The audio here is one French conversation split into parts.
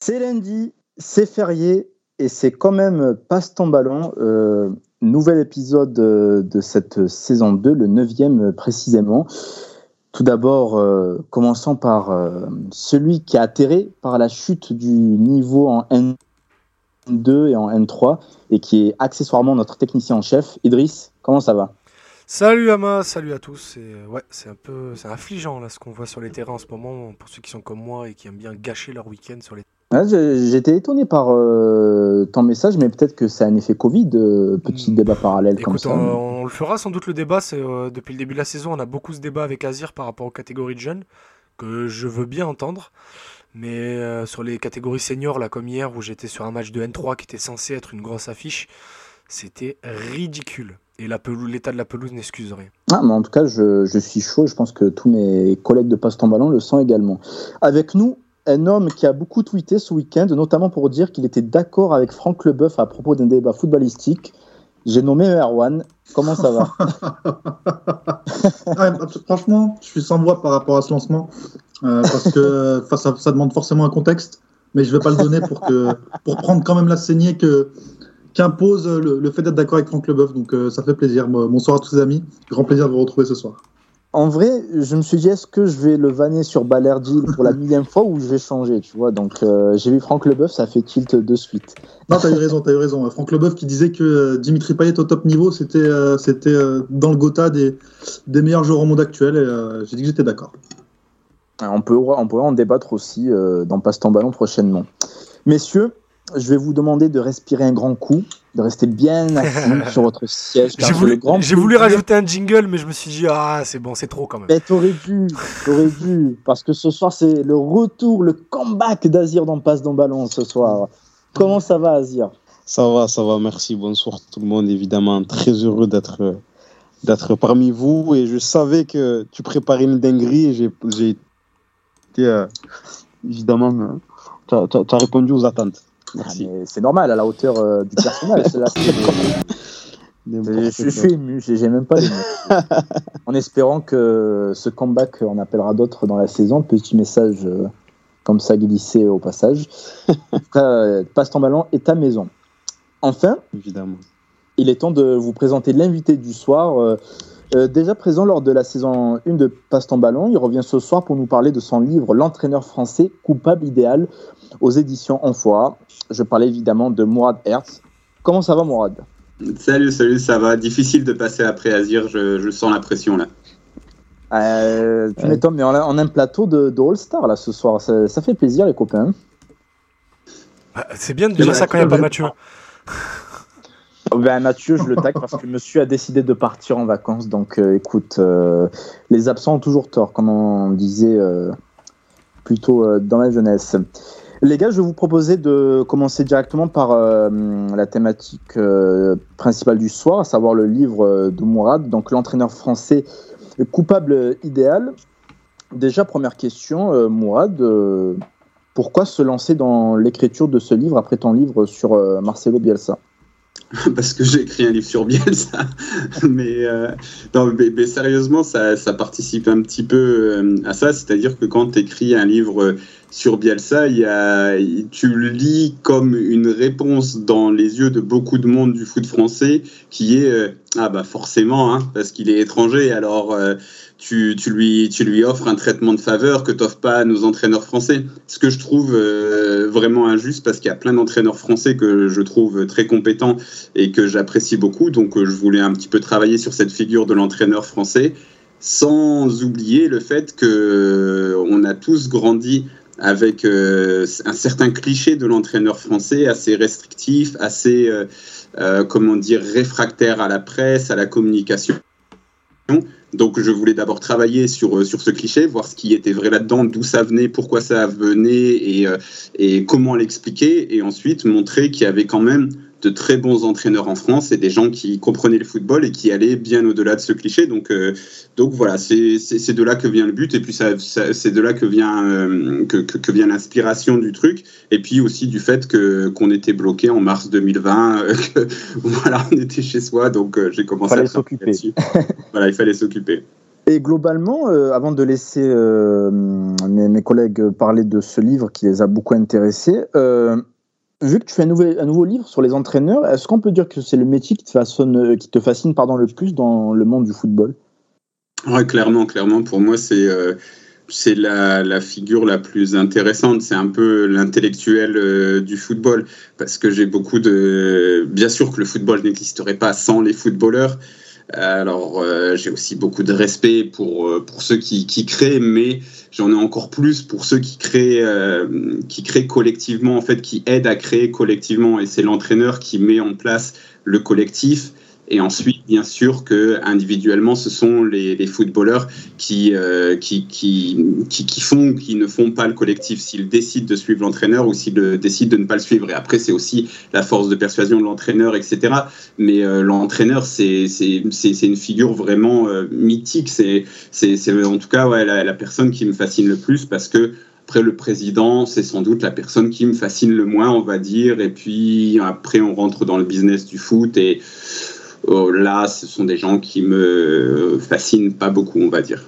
C'est lundi, c'est férié et c'est quand même passe ton ballon. Euh, nouvel épisode de cette saison 2, le neuvième précisément. Tout d'abord, euh, commençons par euh, celui qui a atterré par la chute du niveau en N2 et en N3 et qui est accessoirement notre technicien en chef. Idriss, comment ça va? Salut Ama, salut à tous. ouais, c'est un peu, c'est affligeant là ce qu'on voit sur les terrains en ce moment pour ceux qui sont comme moi et qui aiment bien gâcher leur week-end sur les. J'étais étonné par euh, ton message, mais peut-être que c'est un effet Covid, euh, petit hmm. débat parallèle comme ça. On, le fera sans doute le débat. C'est euh, depuis le début de la saison, on a beaucoup ce débat avec Azir par rapport aux catégories de jeunes que je veux bien entendre. Mais sur les catégories seniors, là comme hier où j'étais sur un match de N3 qui était censé être une grosse affiche, c'était ridicule. Et l'état de la pelouse n'excuse rien. Ah, mais en tout cas, je, je, suis chaud. Je pense que tous mes collègues de passe ton ballon le sont également. Avec nous, un homme qui a beaucoup tweeté ce week-end, notamment pour dire qu'il était d'accord avec Franck Leboeuf à propos d'un débat footballistique. J'ai nommé Erwan. Comment ça va Franchement, je suis sans voix par rapport à ce lancement. Euh, parce que ça, ça, demande forcément un contexte. Mais je ne vais pas le donner pour, que, pour prendre quand même la saignée que, qu'impose le, fait d'être d'accord avec Franck Leboeuf. Donc euh, ça fait plaisir. Bonsoir à tous les amis. Grand plaisir de vous retrouver ce soir. En vrai, je me suis dit, est-ce que je vais le vanner sur Balerdi pour la millième fois ou je vais changer, tu vois? Donc euh, j'ai vu Franck Leboeuf, ça fait tilt de suite. Non, t'as eu raison, t'as eu raison. Franck Leboeuf qui disait que euh, Dimitri Payet au top niveau, c'était c'était dans le Gotha des, des meilleurs joueurs au monde actuel. Et j'ai dit que j'étais d'accord. On peut, on pourrait en débattre aussi dans Passe-temps ballon prochainement. Messieurs, je vais vous demander de respirer un grand coup, de rester bien assis sur votre siège. J'ai voulu, voulu, rajouter un jingle, mais je me suis dit, ah, c'est bon, c'est trop quand même. Mais t'aurais dû, t'aurais dû, parce que ce soir, c'est le retour, le comeback d'Azir dans Passe dans Ballon ce soir. Comment ça va, Azir? Ça va, ça va, merci. Bonsoir tout le monde, évidemment. Très heureux d'être d'être parmi vous et je savais que tu préparais une dinguerie et j'ai été euh, évidemment tu as répondu aux attentes. Ah, c'est normal, à la hauteur euh, du personnage. je, suis ému, j'ai même pas En espérant que ce comeback, on appellera d'autres dans la saison. Petit message euh, comme ça glissé au passage. Euh, passe ton ballon et ta maison. Enfin, évidemment. Il est temps de vous présenter l'invité du soir. Déjà présent lors de la saison 1 de Passe ton ballon, il revient ce soir pour nous parler de son livre L'entraîneur français coupable idéal aux éditions Enfoir. Je parlais évidemment de Mourad Hertz. Comment ça va, Mourad? Salut, salut, ça va. Difficile de passer après Azir, je, sens la pression là. Euh, tu m'étonnes, mais on a, un plateau de, All-Star là ce soir. Ça, fait plaisir, les copains. Bah, c'est bien de dire ça quand il n'y a pas Mathieu. Ben, Mathieu, je le tag parce que monsieur a décidé de partir en vacances. Donc euh, écoute, euh, les absents ont toujours tort, comme on disait plutôt dans la jeunesse. Les gars, je vais vous proposer de commencer directement par euh, la thématique euh, principale du soir, à savoir le livre euh, de Mourad, donc l'entraîneur français coupable idéal. Déjà, première question, Mourad, pourquoi se lancer dans l'écriture de ce livre après ton livre sur Marcelo Bielsa? parce que j'ai écrit un livre sur Bielsa. mais, non, mais, sérieusement, ça, ça, participe un petit peu à ça. C'est-à-dire que quand tu écris un livre sur Bielsa, tu le lis comme une réponse dans les yeux de beaucoup de monde du foot français qui est euh, ah bah forcément hein, parce qu'il est étranger alors euh, tu, tu, lui tu lui offres un traitement de faveur que t'offres pas à nos entraîneurs français ce que je trouve euh, vraiment injuste parce qu'il y a plein d'entraîneurs français que je trouve très compétents et que j'apprécie beaucoup donc je voulais un petit peu travailler sur cette figure de l'entraîneur français sans oublier le fait que on a tous grandi avec euh, un certain cliché de l'entraîneur français assez restrictif, assez, euh, euh, comment dire, réfractaire à la presse, à la communication. Donc je voulais d'abord travailler sur, sur ce cliché, voir ce qui était vrai là-dedans, d'où ça venait, pourquoi ça venait et, et comment l'expliquer, et ensuite montrer qu'il y avait quand même de très bons entraîneurs en France et des gens qui comprenaient le football et qui allaient bien au-delà de ce cliché. Donc, euh, donc voilà, c'est de là que vient le but et puis ça, c'est de là que vient, euh, que, que, vient l'inspiration du truc et puis aussi du fait que qu'on était bloqué en mars 2020, euh, voilà, on était chez soi, donc j'ai commencé à s'occuper. voilà, il fallait s'occuper. Et globalement, euh, avant de laisser euh, mes, mes, collègues parler de ce livre qui les a beaucoup intéressés, euh, vu que tu fais un, nouveau livre sur les entraîneurs, est-ce qu'on peut dire que c'est le métier qui te, te fascine pardon, le plus dans le monde du football? Oui, clairement, clairement. Pour moi, c'est c'est la, la, figure la plus intéressante. C'est un peu l'intellectuel euh, du football. Parce que j'ai beaucoup de. Bien sûr que le football n'existerait pas sans les footballeurs. Alors, euh, j'ai aussi beaucoup de respect pour, euh, ceux qui, qui créent, mais j'en ai encore plus pour ceux qui créent, euh, qui créent collectivement, en fait, qui aident à créer collectivement. Et c'est l'entraîneur qui met en place le collectif. Et ensuite, bien sûr que individuellement, ce sont les, les footballeurs qui, euh, qui, qui, qui, font, qui ne font pas le collectif. S'ils décident de suivre l'entraîneur ou s'ils décident de ne pas le suivre. Et après, c'est aussi la force de persuasion de l'entraîneur, etc. Mais euh, l'entraîneur, c'est une figure vraiment euh, mythique. C'est en tout cas ouais, la, la personne qui me fascine le plus parce que après, le président, c'est sans doute la personne qui me fascine le moins, on va dire. Et puis après, on rentre dans le business du foot et Oh, là, ce sont des gens qui me fascinent pas beaucoup, on va dire.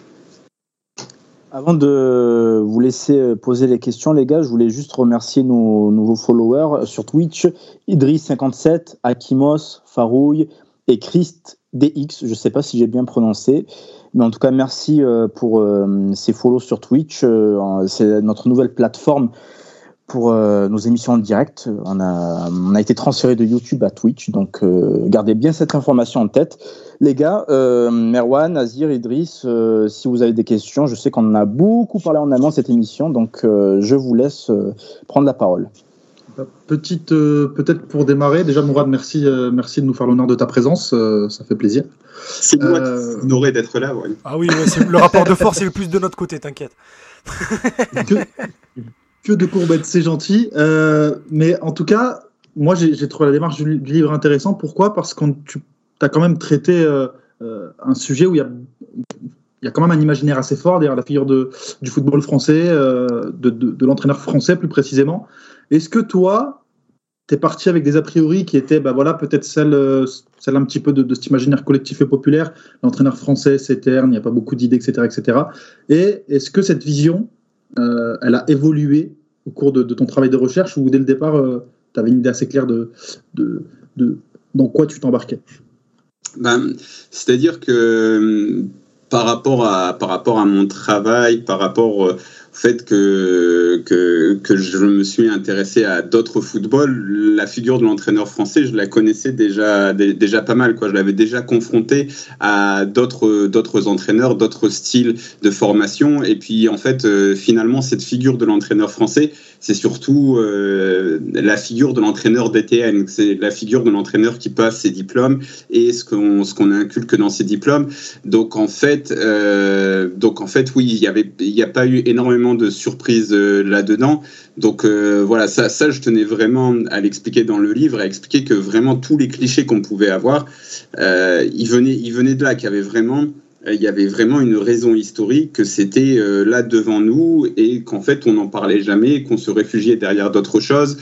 Avant de vous laisser poser les questions, les gars, je voulais juste remercier nos nouveaux followers sur Twitch Idriss57, Akimos, Farouille et Christ DX. Je ne sais pas si j'ai bien prononcé. Mais en tout cas, merci euh, pour euh, ces follow sur Twitch. Euh, c'est notre nouvelle plateforme pour euh, nos émissions en direct. On a, on a été transféré de YouTube à Twitch, donc euh, gardez bien cette information en tête. Les gars, euh, Merwan, Azir, Idriss, euh, si vous avez des questions, je sais qu'on en a beaucoup parlé en amont de cette émission, donc euh, je vous laisse prendre la parole. Petite, peut-être pour démarrer, déjà Mourad, merci, merci de nous faire l'honneur de ta présence, ça fait plaisir. C'est moi honoré d'être là. Ouais. Ah oui, ouais, le rapport de force est le plus de notre côté, t'inquiète. Que de courbettes, c'est gentil. Euh, mais en tout cas, moi, j'ai trouvé la démarche du, livre intéressante. Pourquoi? Parce que tu as quand même traité euh, euh, un sujet où il y a, quand même un imaginaire assez fort derrière la figure du football français, de, l'entraîneur français plus précisément. Est-ce que toi, tu es parti avec des a priori qui étaient bah voilà, peut-être celle, celle un petit peu de, cet imaginaire collectif et populaire? L'entraîneur français, c'est terne, il n'y a pas beaucoup d'idées, etc., etc. Et est-ce que cette vision, elle a évolué au cours de, ton travail de recherche ou dès le départ, euh, tu avais une idée assez claire de, dans quoi tu t'embarquais? Ben, C'est-à-dire que par rapport, à, par rapport à mon travail, par rapport fait que, que, je me suis intéressé à d'autres footballs, la figure de l'entraîneur français, je la connaissais déjà, déjà pas mal. Quoi. Je l'avais déjà confronté à d'autres entraîneurs, d'autres styles de formation. Et puis, en fait, euh, finalement, cette figure de l'entraîneur français, c'est surtout euh, la figure de l'entraîneur DTN, c'est la figure de l'entraîneur qui passe ses diplômes et ce qu'on ce inculque dans ses diplômes. Donc en fait, euh, donc en fait, oui, il n'y a pas eu énormément de surprises euh, là-dedans. Donc euh, voilà, ça, ça, je tenais vraiment à l'expliquer dans le livre, à expliquer que vraiment tous les clichés qu'on pouvait avoir, euh, ils venaient ils venaient de là, qu'il y avait vraiment il y avait vraiment une raison historique que c'était là devant nous et qu'en fait on n'en parlait jamais, qu'on se réfugiait derrière d'autres choses,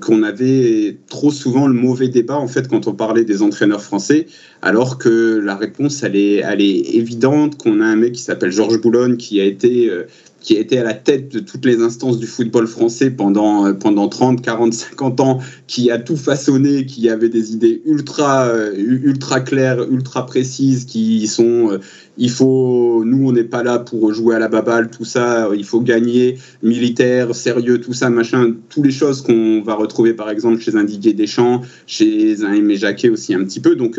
qu'on avait trop souvent le mauvais débat en fait quand on parlait des entraîneurs français, alors que la réponse elle est, elle est évidente, qu'on a un mec qui s'appelle Georges Boulogne qui a été qui a été à la tête de toutes les instances du football français pendant, euh, pendant 30, 40, 50 ans, qui a tout façonné, qui avait des idées ultra, euh, ultra claires, ultra précises, qui sont, euh, il faut, nous, on n'est pas là pour jouer à la baballe, tout ça, il faut gagner, militaire, sérieux, tout ça, machin, toutes les choses qu'on va retrouver, par exemple, chez un Didier Deschamps, chez un Aimé Jacquet aussi un petit peu, donc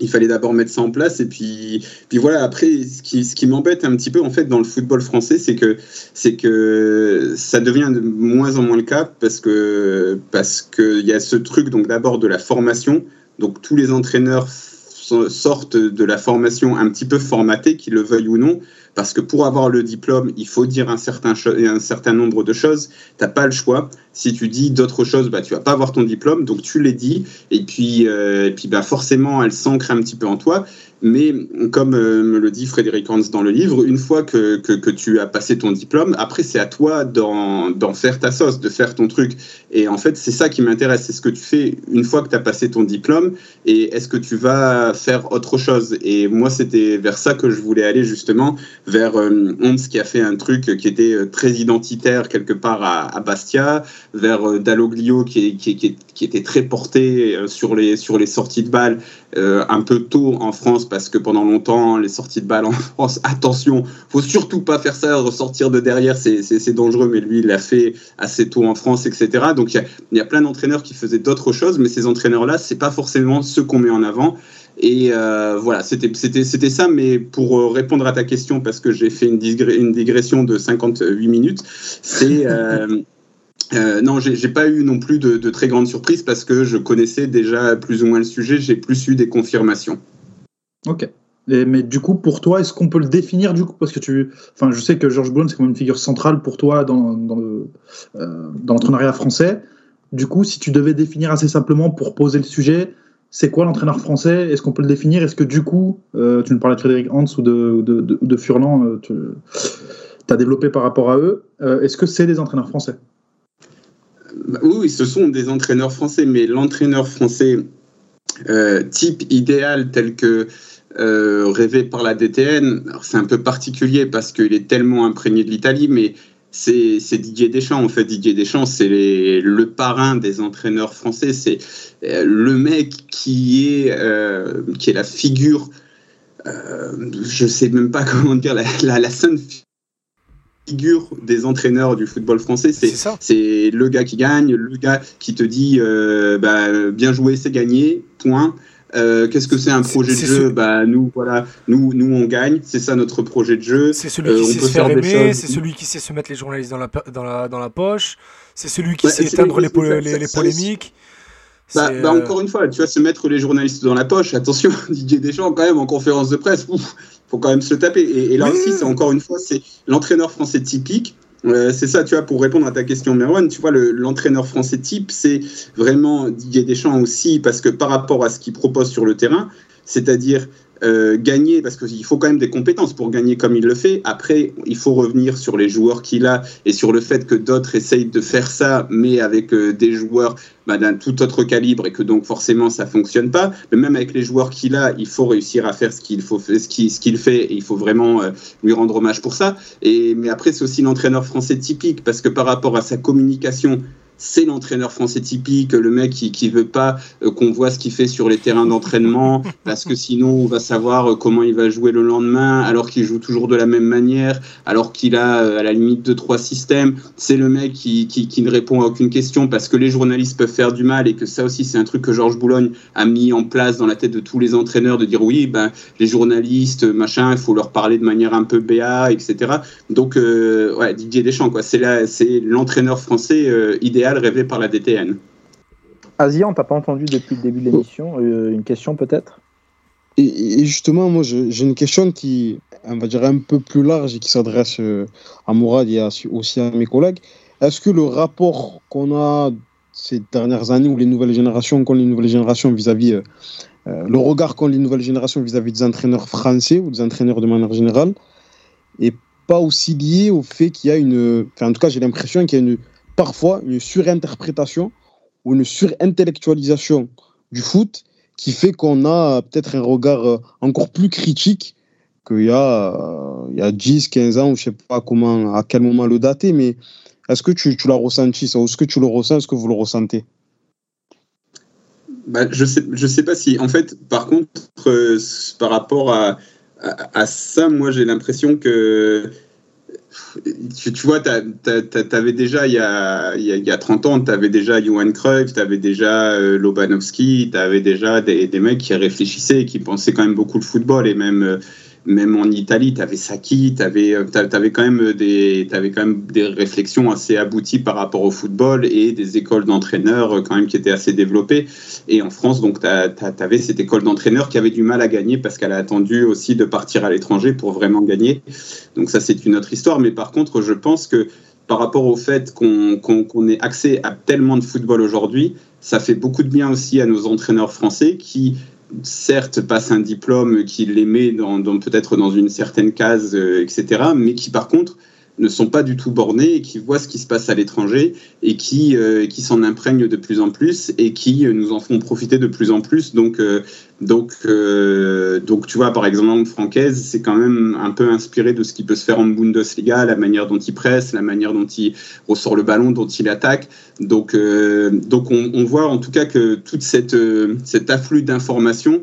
il fallait d'abord mettre ça en place et puis puis voilà après ce qui ce qui m'embête un petit peu en fait dans le football français c'est que c'est que ça devient de moins en moins le cas parce que parce que il y a ce truc donc d'abord de la formation donc tous les entraîneurs sortent de la formation un petit peu formatée qu'ils le veuillent ou non parce que pour avoir le diplôme, il faut dire un certain, un certain nombre de choses. Tu n'as pas le choix. Si tu dis d'autres choses, bah, tu vas pas avoir ton diplôme. Donc tu les dis. Et puis, euh, et puis bah, forcément, elle s'ancre un petit peu en toi. Mais comme euh, me le dit Frédéric Hans dans le livre, une fois que, que, tu as passé ton diplôme, après c'est à toi d'en faire ta sauce, de faire ton truc. Et en fait, c'est ça qui m'intéresse, c'est ce que tu fais une fois que tu as passé ton diplôme et est-ce que tu vas faire autre chose? Et moi, c'était vers ça que je voulais aller justement, vers euh, Hans qui a fait un truc qui était très identitaire quelque part à, Bastia, vers euh, Dalloglio qui, était très porté sur les, sur les sorties de balles un peu tôt en France parce que pendant longtemps, les sorties de balles en France, attention, faut surtout pas faire ça, ressortir de derrière, c'est dangereux, mais lui, il l'a fait assez tôt en France, etc. Donc il y, a, plein d'entraîneurs qui faisaient d'autres choses, mais ces entraîneurs-là, c'est pas forcément ceux qu'on met en avant. Et euh, voilà, c'était ça. Mais pour euh, répondre à ta question, parce que j'ai fait une, digression de 58 minutes, c'est. Euh, euh, non, j'ai pas eu non plus de, de, très grandes surprises parce que je connaissais déjà plus ou moins le sujet, j'ai plus eu des confirmations. Ok. mais du coup, pour toi, est-ce qu'on peut le définir du coup? Parce que tu. Enfin, je sais que Georges Boulogne, c'est quand même une figure centrale pour toi dans, dans l'entrepreneuriat français. Du coup, si tu devais définir assez simplement pour poser le sujet, c'est quoi l'entraîneur français? Est-ce qu'on peut le définir? Est-ce que du coup, euh, tu nous parlais de Frédéric Hans ou de, de, Furlan, euh, tu as développé par rapport à eux, euh, est-ce que c'est des entraîneurs français? Bah, Oui, ce sont des entraîneurs français, mais l'entraîneur français type idéal tel que rêvé par la DTN, c'est un peu particulier parce qu'il est tellement imprégné de l'Italie, mais c'est Didier Deschamps. En fait, Didier Deschamps, c'est le parrain des entraîneurs français. C'est euh, le mec qui est, euh, qui est la figure, euh, je sais même pas comment dire, la, la, la sainte figure des entraîneurs du football français. C'est le gars qui gagne, le gars qui te dit bah, bien joué, c'est gagné, point. Euh, qu'est-ce que c'est un projet de jeu? Bah nous voilà, nous nous on gagne, c'est ça notre projet de jeu. C'est celui qui euh, sait se faire aimer, c'est celui qui sait se mettre les journalistes dans la dans la dans la poche, c'est celui qui sait éteindre les, les, polémiques. Bah, bah, euh, encore une fois, tu vas se mettre les journalistes dans la poche. Attention, Didier Deschamps quand même en conférence de presse, ouf, faut quand même se taper. Et, là aussi, c'est encore une fois, c'est l'entraîneur français typique euh, c'est ça, tu vois, pour répondre à ta question, Merwan, tu vois, l'entraîneur français type, c'est vraiment Didier Deschamps aussi, parce que par rapport à ce qu'il propose sur le terrain, c'est-à-dire euh, gagner, parce qu'il faut quand même des compétences pour gagner comme il le fait. Après, il faut revenir sur les joueurs qu'il a et sur le fait que d'autres essayent de faire ça, mais avec euh, des joueurs bah, d'un tout autre calibre et que donc forcément ça fonctionne pas. Mais même avec les joueurs qu'il a, il faut réussir à faire ce qu'il faut, ce qu'il fait et il faut vraiment euh, lui rendre hommage pour ça. Et mais après, c'est aussi l'entraîneur français typique parce que par rapport à sa communication c'est l'entraîneur français typique, le mec qui, qui veut pas euh, qu'on voit ce qu'il fait sur les terrains d'entraînement, parce que sinon on va savoir euh, comment il va jouer le lendemain, alors qu'il joue toujours de la même manière, alors qu'il a euh, à la limite deux trois systèmes. C'est le mec qui, qui, qui, ne répond à aucune question parce que les journalistes peuvent faire du mal et que ça aussi c'est un truc que Georges Boulogne a mis en place dans la tête de tous les entraîneurs de dire oui ben les journalistes machin il faut leur parler de manière un peu béat etc. Donc ouais Didier Deschamps quoi c'est c'est l'entraîneur français idéal rêvé par la DTN. Asia, on t'a pas entendu depuis le début de l'émission. Euh, une question peut-être? Et, justement, moi, j'ai une question qui, on va dire, un peu plus large et qui s'adresse euh, à Mourad et aussi à mes collègues. Est-ce que le rapport qu'on a ces dernières années, ou les nouvelles générations, qu'ont les nouvelles générations vis-à-vis, euh, le regard qu'ont les nouvelles générations vis-à-vis des entraîneurs français ou des entraîneurs de manière générale, est pas aussi lié au fait qu'il y a une. Enfin, en tout cas, j'ai l'impression qu'il y a une parfois une surinterprétation ou une surintellectualisation du foot qui fait qu'on a peut-être un regard euh, encore plus critique qu'il y a, euh, il y a 10, 15 ans, je ne sais pas comment, à quel moment le dater, mais est-ce que tu, tu l'as ressenti ça Est-ce que tu le ressens Est-ce que vous le ressentez? Bah, Je ne sais, je sais pas si. En fait, par contre, euh, par rapport à, à ça, moi j'ai l'impression que tu, vois, tu avais déjà, il y a, il y a 30 ans, tu avais déjà Johan Cruyff, tu avais déjà euh, Lobanowski, tu avais déjà des, des, mecs qui réfléchissaient, qui pensaient quand même beaucoup le football et même. Même en Italie, tu avais Saki, tu avais, euh, quand même des, avais quand même des réflexions assez abouties par rapport au football et des écoles d'entraîneurs euh, quand même qui étaient assez développées. Et en France, donc, tu avais cette école d'entraîneurs qui avait du mal à gagner parce qu'elle a attendu aussi de partir à l'étranger pour vraiment gagner. Donc ça, c'est une autre histoire. Mais par contre, je pense que par rapport au fait qu'on ait accès à tellement de football aujourd'hui, ça fait beaucoup de bien aussi à nos entraîneurs français qui certes passe un diplôme qui les met dans, peut-être dans une certaine case, euh, etc., mais qui par contre ne sont pas du tout bornés et qui voient ce qui se passe à l'étranger et qui, euh, qui s'en imprègnent de plus en plus et qui euh, nous en font profiter de plus en plus. Donc, euh, donc, donc tu vois, par exemple, Francaise, c'est quand même un peu inspiré de ce qui peut se faire en Bundesliga, la manière dont il presse, la manière dont il ressort le ballon, dont il attaque. Donc, donc on, voit en tout cas que toute cette, cet afflux d'informations,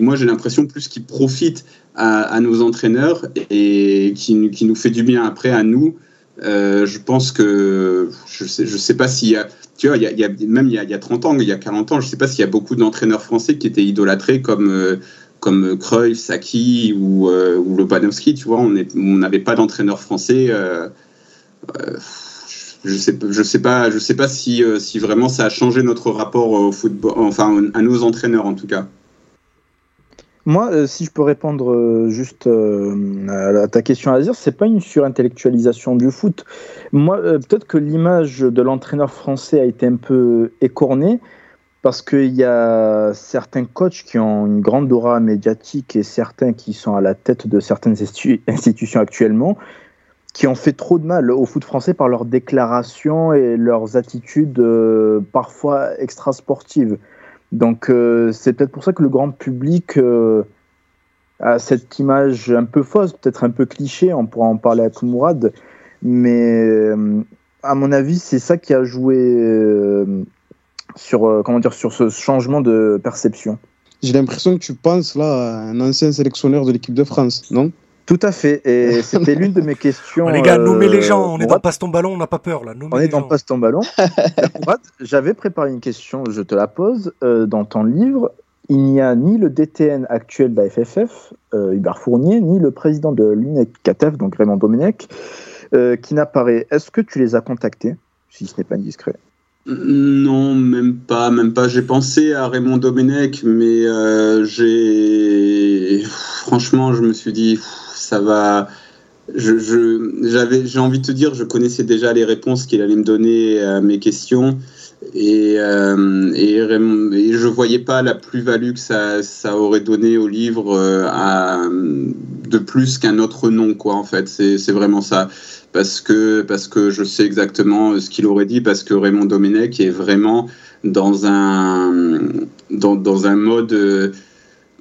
moi j'ai l'impression plus qu'il profite à, nos entraîneurs et qui, nous fait du bien après à nous. Euh, je pense que je sais, sais pas s'il y a, tu vois, il y a, même il y, a, il y a 30 ans, il y a 40 ans, je sais pas s'il y a beaucoup d'entraîneurs français qui étaient idolâtrés comme euh, comme Cruyff, Saki ou, euh, tu vois, on n'avait pas d'entraîneur français. euh, je sais, sais pas, je sais pas si, si vraiment ça a changé notre rapport au football, enfin à nos entraîneurs en tout cas. Moi, euh, si je peux répondre euh, juste euh, à, ta question, Azir, c'est pas une surintellectualisation du foot. Moi, peut-être que l'image de l'entraîneur français a été un peu écornée parce qu'il y a certains coachs qui ont une grande aura médiatique et certains qui sont à la tête de certaines institu- institutions actuellement qui ont fait trop de mal au foot français par leurs déclarations et leurs attitudes parfois extrasportives. Donc euh, c'est peut-être pour ça que le grand public euh, a cette image un peu fausse, peut-être un peu cliché, on pourra en parler avec Mourad, mais euh, à mon avis c'est ça qui a joué sur, comment dire, sur ce changement de perception. J'ai l'impression que tu penses là à un ancien sélectionneur de l'équipe de France, non? Tout à fait, et c'était l'une de mes questions. Les gars, nommez les euh, gens, on est dans. Passe ton ballon, on n'a pas peur là. Nommez On est dans gens. Passe ton ballon. J'avais préparé une question, je te la pose. Euh, dans ton livre, il n'y a ni le DTN actuel de la FFF, euh, Hubert Fournier, ni le président de l'UNECATF, donc Raymond Domenech, euh, qui n'apparaît. Est-ce que tu les as contactés, si ce n'est pas indiscret? Non, même pas, même pas. J'ai pensé à Raymond Domenech, mais euh, j'ai franchement, je me suis dit, ça va. Je, j'avais, j'ai envie de te dire, je connaissais déjà les réponses qu'il allait me donner à mes questions, et, euh, et, Raymond- et je voyais pas la plus-value que ça, ça aurait donné au livre euh, de plus qu'un autre nom, quoi. En fait, c'est vraiment ça parce que, parce que je sais exactement ce qu'il aurait dit, parce que Raymond Domenech est vraiment dans un, dans, dans un mode euh,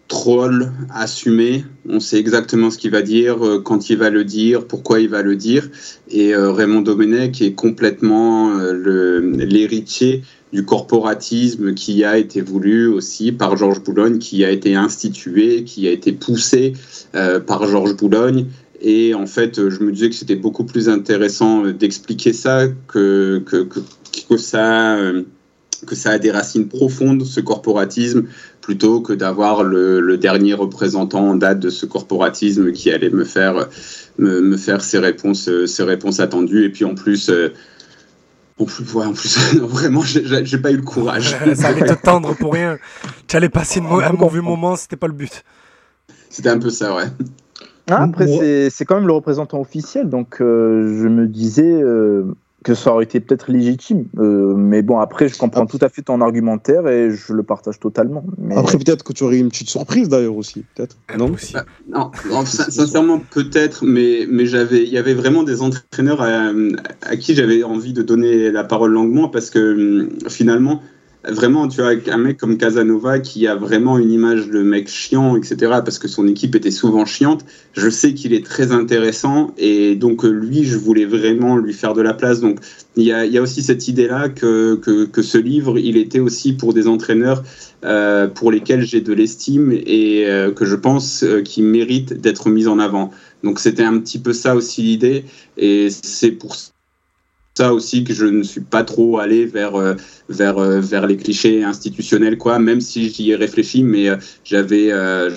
troll assumé. On sait exactement ce qu'il va dire, euh, quand il va le dire, pourquoi il va le dire. Et euh, Raymond Domenech est complètement euh, l'héritier du corporatisme qui a été voulu aussi par Georges Boulogne, qui a été institué, qui a été poussé euh, par Georges Boulogne. Et en fait, euh, je me disais que c'était beaucoup plus intéressant euh, d'expliquer ça que, que, que, que ça, euh, que ça a des racines profondes, ce corporatisme, plutôt que d'avoir le, le dernier représentant en date de ce corporatisme qui allait me faire, me, me faire ses, réponses, ses réponses attendues. Et puis en plus, en plus, ouais, en plus vraiment, j'ai- pas eu le courage. ça allait te tendre pour rien. Tu allais passer un mauvais moment, c'était pas le but. C'était un peu ça, ouais. Ah, Après, c'est- c'est quand même le représentant officiel, donc euh, je me disais euh, que ça aurait été peut-être légitime. Euh, mais bon, après, je comprends tout à fait ton argumentaire et je le partage totalement. Mais... Après, peut-être que tu aurais eu une petite surprise d'ailleurs aussi, peut-être. Non? Impossible. Non, non, sin- sincèrement, peut-être, mais, mais j'avais, il y avait vraiment des entraîneurs à, à qui j'avais envie de donner la parole longuement parce que hum, finalement, vraiment, tu vois, un mec comme Casanova qui a vraiment une image de mec chiant, etc., parce que son équipe était souvent chiante, je sais qu'il est très intéressant et donc euh, lui, je voulais vraiment lui faire de la place. Donc il y a, aussi cette idée-là que, que, que ce livre, il était aussi pour des entraîneurs euh, pour lesquels j'ai de l'estime et euh, que je pense euh, qui méritent d'être mis en avant. Donc c'était un petit peu ça aussi l'idée et c'est pour ça aussi que je ne suis pas trop allé vers euh, vers euh, vers les clichés institutionnels quoi même si j'y ai réfléchi mais euh, j'avais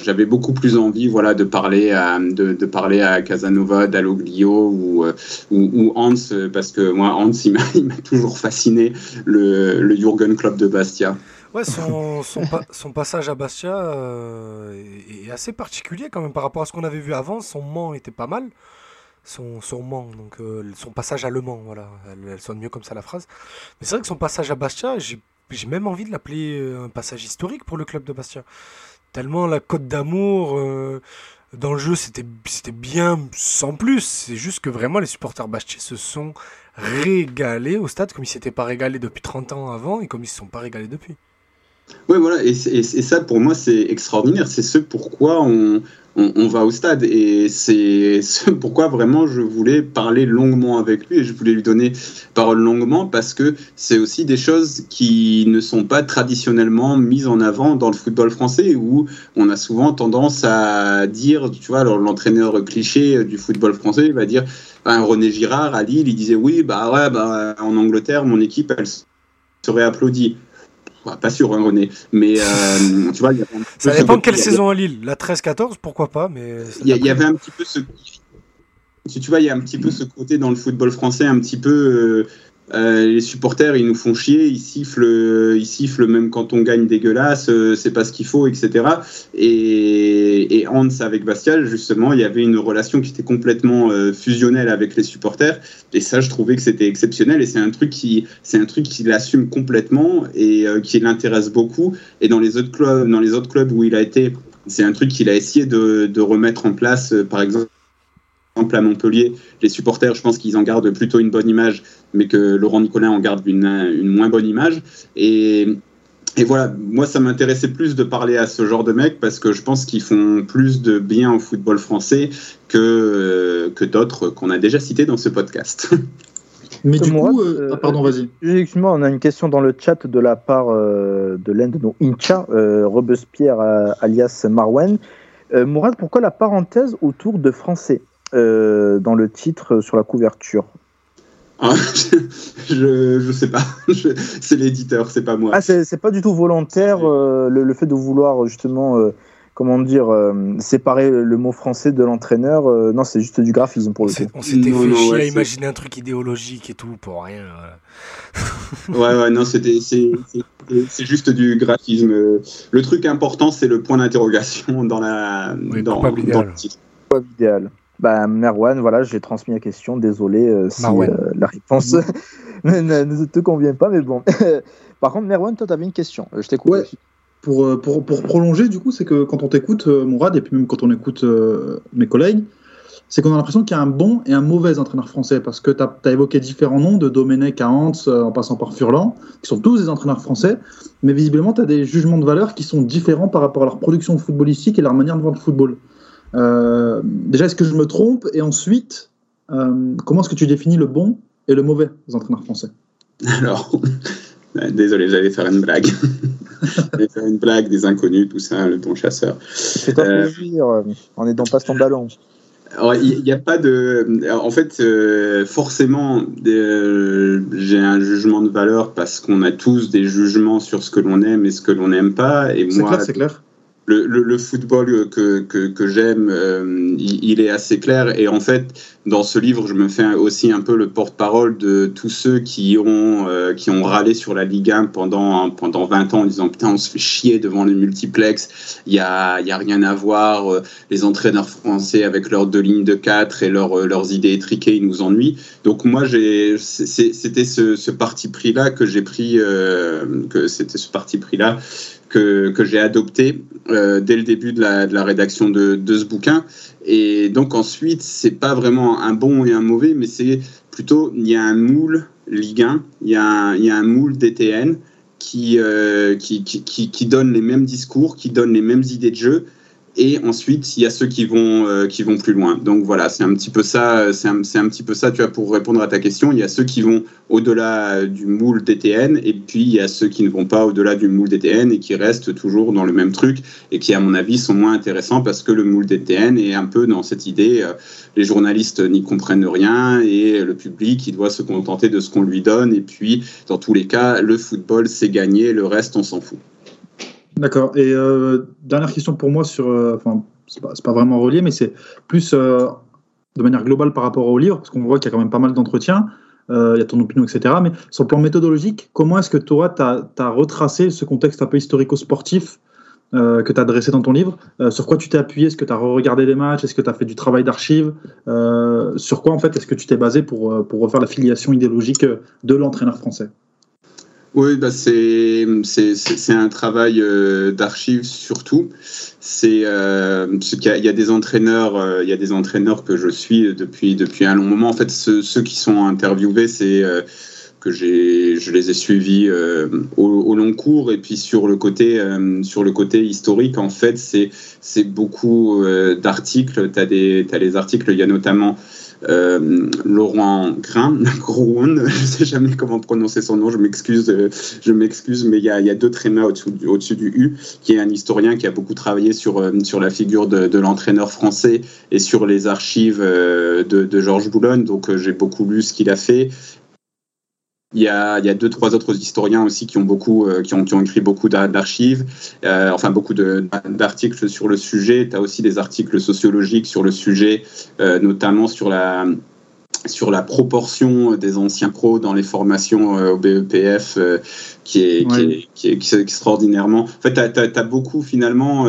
j'avais beaucoup plus envie voilà de parler à de, parler à Casanova Dalloglio ou ou, Hans parce que moi Hans il m'a toujours fasciné le le Jürgen Klopp de Bastia. Ouais, son, son, pa- son passage à Bastia est, est assez particulier quand même par rapport à ce qu'on avait vu avant. Son Mans était pas mal. Son, son donc euh, son passage à Le Mans, voilà, elle, sonne mieux comme ça la phrase. Mais c'est vrai que son passage à Bastia, j'ai même envie de l'appeler euh, un passage historique pour le club de Bastia. Tellement la cote d'amour, euh, dans le jeu, c'était bien sans plus. C'est juste que vraiment les supporters bâchés se sont régalés au stade comme ils s'étaient pas régalés depuis 30 ans avant et comme ils se sont pas régalés depuis. Ouais, voilà, et, ça pour moi c'est extraordinaire. C'est ce pourquoi on, va au stade. Et c'est ce pourquoi vraiment je voulais parler longuement avec lui et je voulais lui donner parole longuement parce que c'est aussi des choses qui ne sont pas traditionnellement mises en avant dans le football français où on a souvent tendance à dire, tu vois, l'entraîneur cliché du football français va dire, ben, René Girard à Lille, il disait oui, bah ouais, bah, en Angleterre, mon équipe, elle serait applaudie pas sûr, hein, René. Mais euh, tu vois, y a ça dépend quelle saison à Lille. La 13-14, pourquoi pas. Mais il y, y, avait un petit peu ce. Si tu vois, il y a un petit peu ce côté dans le football français, un petit peu. Euh, euh, les supporters, ils nous font chier, ils sifflent, ils sifflent même quand on gagne dégueulasse, euh, c'est pas ce qu'il faut, etc. Et, Hans avec Bastial, justement, il y avait une relation qui était complètement euh, fusionnelle avec les supporters. Et ça, je trouvais que c'était exceptionnel. Et c'est un truc qui, c'est un truc qui l'assume complètement et euh, qui l'intéresse beaucoup. Et dans les autres clubs, dans les autres clubs où il a été, c'est un truc qu'il a essayé de, remettre en place, euh, par exemple à Montpellier, les supporters, je pense qu'ils en gardent plutôt une bonne image, mais que Laurent Nicolin en garde une, une moins bonne image. Et, et voilà, moi, ça m'intéressait plus de parler à ce genre de mecs parce que je pense qu'ils font plus de bien au football français que, que d'autres qu'on a déjà cités dans ce podcast. Mais du coup, euh, ah, pardon, vas-y. Justement, on a une question dans le chat de la part euh, de l'un de nos Incha, euh, Robespierre alias Marwen. Mourad, pourquoi la parenthèse autour de français? euh, dans le titre sur la couverture ah, je, je sais pas, c'est l'éditeur, c'est pas moi. Ah, c'est pas du tout volontaire euh, le, le, fait de vouloir justement, euh, comment dire, euh, séparer le mot français de l'entraîneur. Euh, non, c'est juste du graphisme pour le coup. On s'était fait chier ouais, à imaginer un truc idéologique et tout pour rien. ouais, ouais, non, c'était c'est juste du graphisme. Le truc important, c'est le point d'interrogation dans la oui, dans, dans le titre. idéal. Bah, Merwan, voilà, j'ai transmis la question. Désolé euh, si euh, la réponse ne, ne, te convient pas, mais bon. Par contre, Merwan, toi, tu avais une question. Je t'écoute. Ouais. Pour, pour, pour, prolonger, du coup, c'est que quand on t'écoute, euh, Mourad, et puis même quand on écoute euh, mes collègues, c'est qu'on a l'impression qu'il y a un bon et un mauvais entraîneur français. Parce que tu as, as, évoqué différents noms, de Domenech à Hans, euh, en passant par Furlan, qui sont tous des entraîneurs français. Mais visiblement, tu as des jugements de valeur qui sont différents par rapport à leur production footballistique et leur manière de voir le football. Euh, déjà, est-ce que je me trompe Et ensuite, euh, comment est-ce que tu définis le bon et le mauvais des entraîneurs français? Alors, désolé, j'allais faire une blague. j'allais faire une blague des inconnus, tout ça, le bon chasseur. C'est un euh, plaisir, on est dans Passe ton ballon. Il n'y a pas de. En fait, euh, forcément, euh, j'ai un jugement de valeur parce qu'on a tous des jugements sur ce que l'on aime et ce que l'on n'aime pas. Et moi, c'est clair le, football que, que, que j'aime, euh, il, est assez clair. Et en fait, dans ce livre, je me fais aussi un peu le porte-parole de tous ceux qui ont, euh, qui ont râlé sur la Ligue 1 pendant, pendant 20 ans en disant Putain, on se fait chier devant les multiplex, il n'y a, y a rien à voir. Euh, les entraîneurs français avec leurs deux lignes de 4 et leur, euh, leurs idées étriquées, ils nous ennuient. Donc, moi, c'était ce, parti pris-là que j'ai pris, euh, que c'était ce parti pris-là que, que j'ai adopté euh, dès le début de la, de la rédaction de, de, ce bouquin. Et donc ensuite, c'est pas vraiment un bon et un mauvais, mais c'est plutôt, il y a un moule Ligue 1, il y a un, y a un moule DTN qui, euh, qui, qui, qui, donne les mêmes discours, qui donne les mêmes idées de jeu, et ensuite il y a ceux qui vont euh, qui vont plus loin. Donc voilà, c'est un petit peu ça, c'est un, un, petit peu ça. Tu vois, pour répondre à ta question, il y a ceux qui vont au-delà du moule DTN, et puis il y a ceux qui ne vont pas au-delà du moule DTN et qui restent toujours dans le même truc et qui, à mon avis, sont moins intéressants parce que le moule DTN est un peu dans cette idée. Euh, les journalistes n'y comprennent rien et le public, il doit se contenter de ce qu'on lui donne. Et puis, dans tous les cas, le football, c'est gagné, le reste, on s'en fout. D'accord. Et euh, dernière question pour moi sur, euh, enfin, c'est pas, vraiment relié, mais c'est plus euh, de manière globale par rapport au livre, parce qu'on voit qu'il y a quand même pas mal d'entretiens, il y a ton opinion, etc. Mais sur le plan méthodologique, comment est-ce que toi, tu as, retracé ce contexte un peu historico-sportif que tu as dressé dans ton livre Sur quoi tu t'es appuyé? Est-ce que tu as regardé des matchs? Est-ce que tu as fait du travail d'archives? Sur quoi, en fait, est-ce que tu t'es basé pour, pour refaire la filiation idéologique de l'entraîneur français? Oui, bah c'est un travail euh, d'archives surtout. C'est euh, qu'il y, a des entraîneurs, euh, il y a des entraîneurs que je suis depuis depuis un long moment. En fait, ceux, ceux qui sont interviewés, c'est euh, que j'ai je les ai suivis euh, au, au, long cours et puis sur le côté sur le côté historique en fait c'est c'est beaucoup d'articles. Tu as des as les articles. Il y a notamment euh, Laurent Grain, Groen, je sais jamais comment prononcer son nom, je m'excuse, euh, je m'excuse, mais il y a, deux trémas au-dessus au du U, qui est un historien qui a beaucoup travaillé sur, euh, sur la figure de, de l'entraîneur français et sur les archives de, de Georges Boulogne, donc j'ai beaucoup lu ce qu'il a fait. Il y, a, il y a deux, trois autres historiens aussi qui ont beaucoup, euh, qui ont, qui ont écrit beaucoup d'archives, euh, enfin beaucoup d'articles sur le sujet. Tu as aussi des articles sociologiques sur le sujet, euh, notamment sur la, sur la proportion des anciens pros dans les formations au BEPF, qui, est, ouais. qui, est, qui, est, qui, est, extraordinairement. En fait, tu as, as, beaucoup finalement.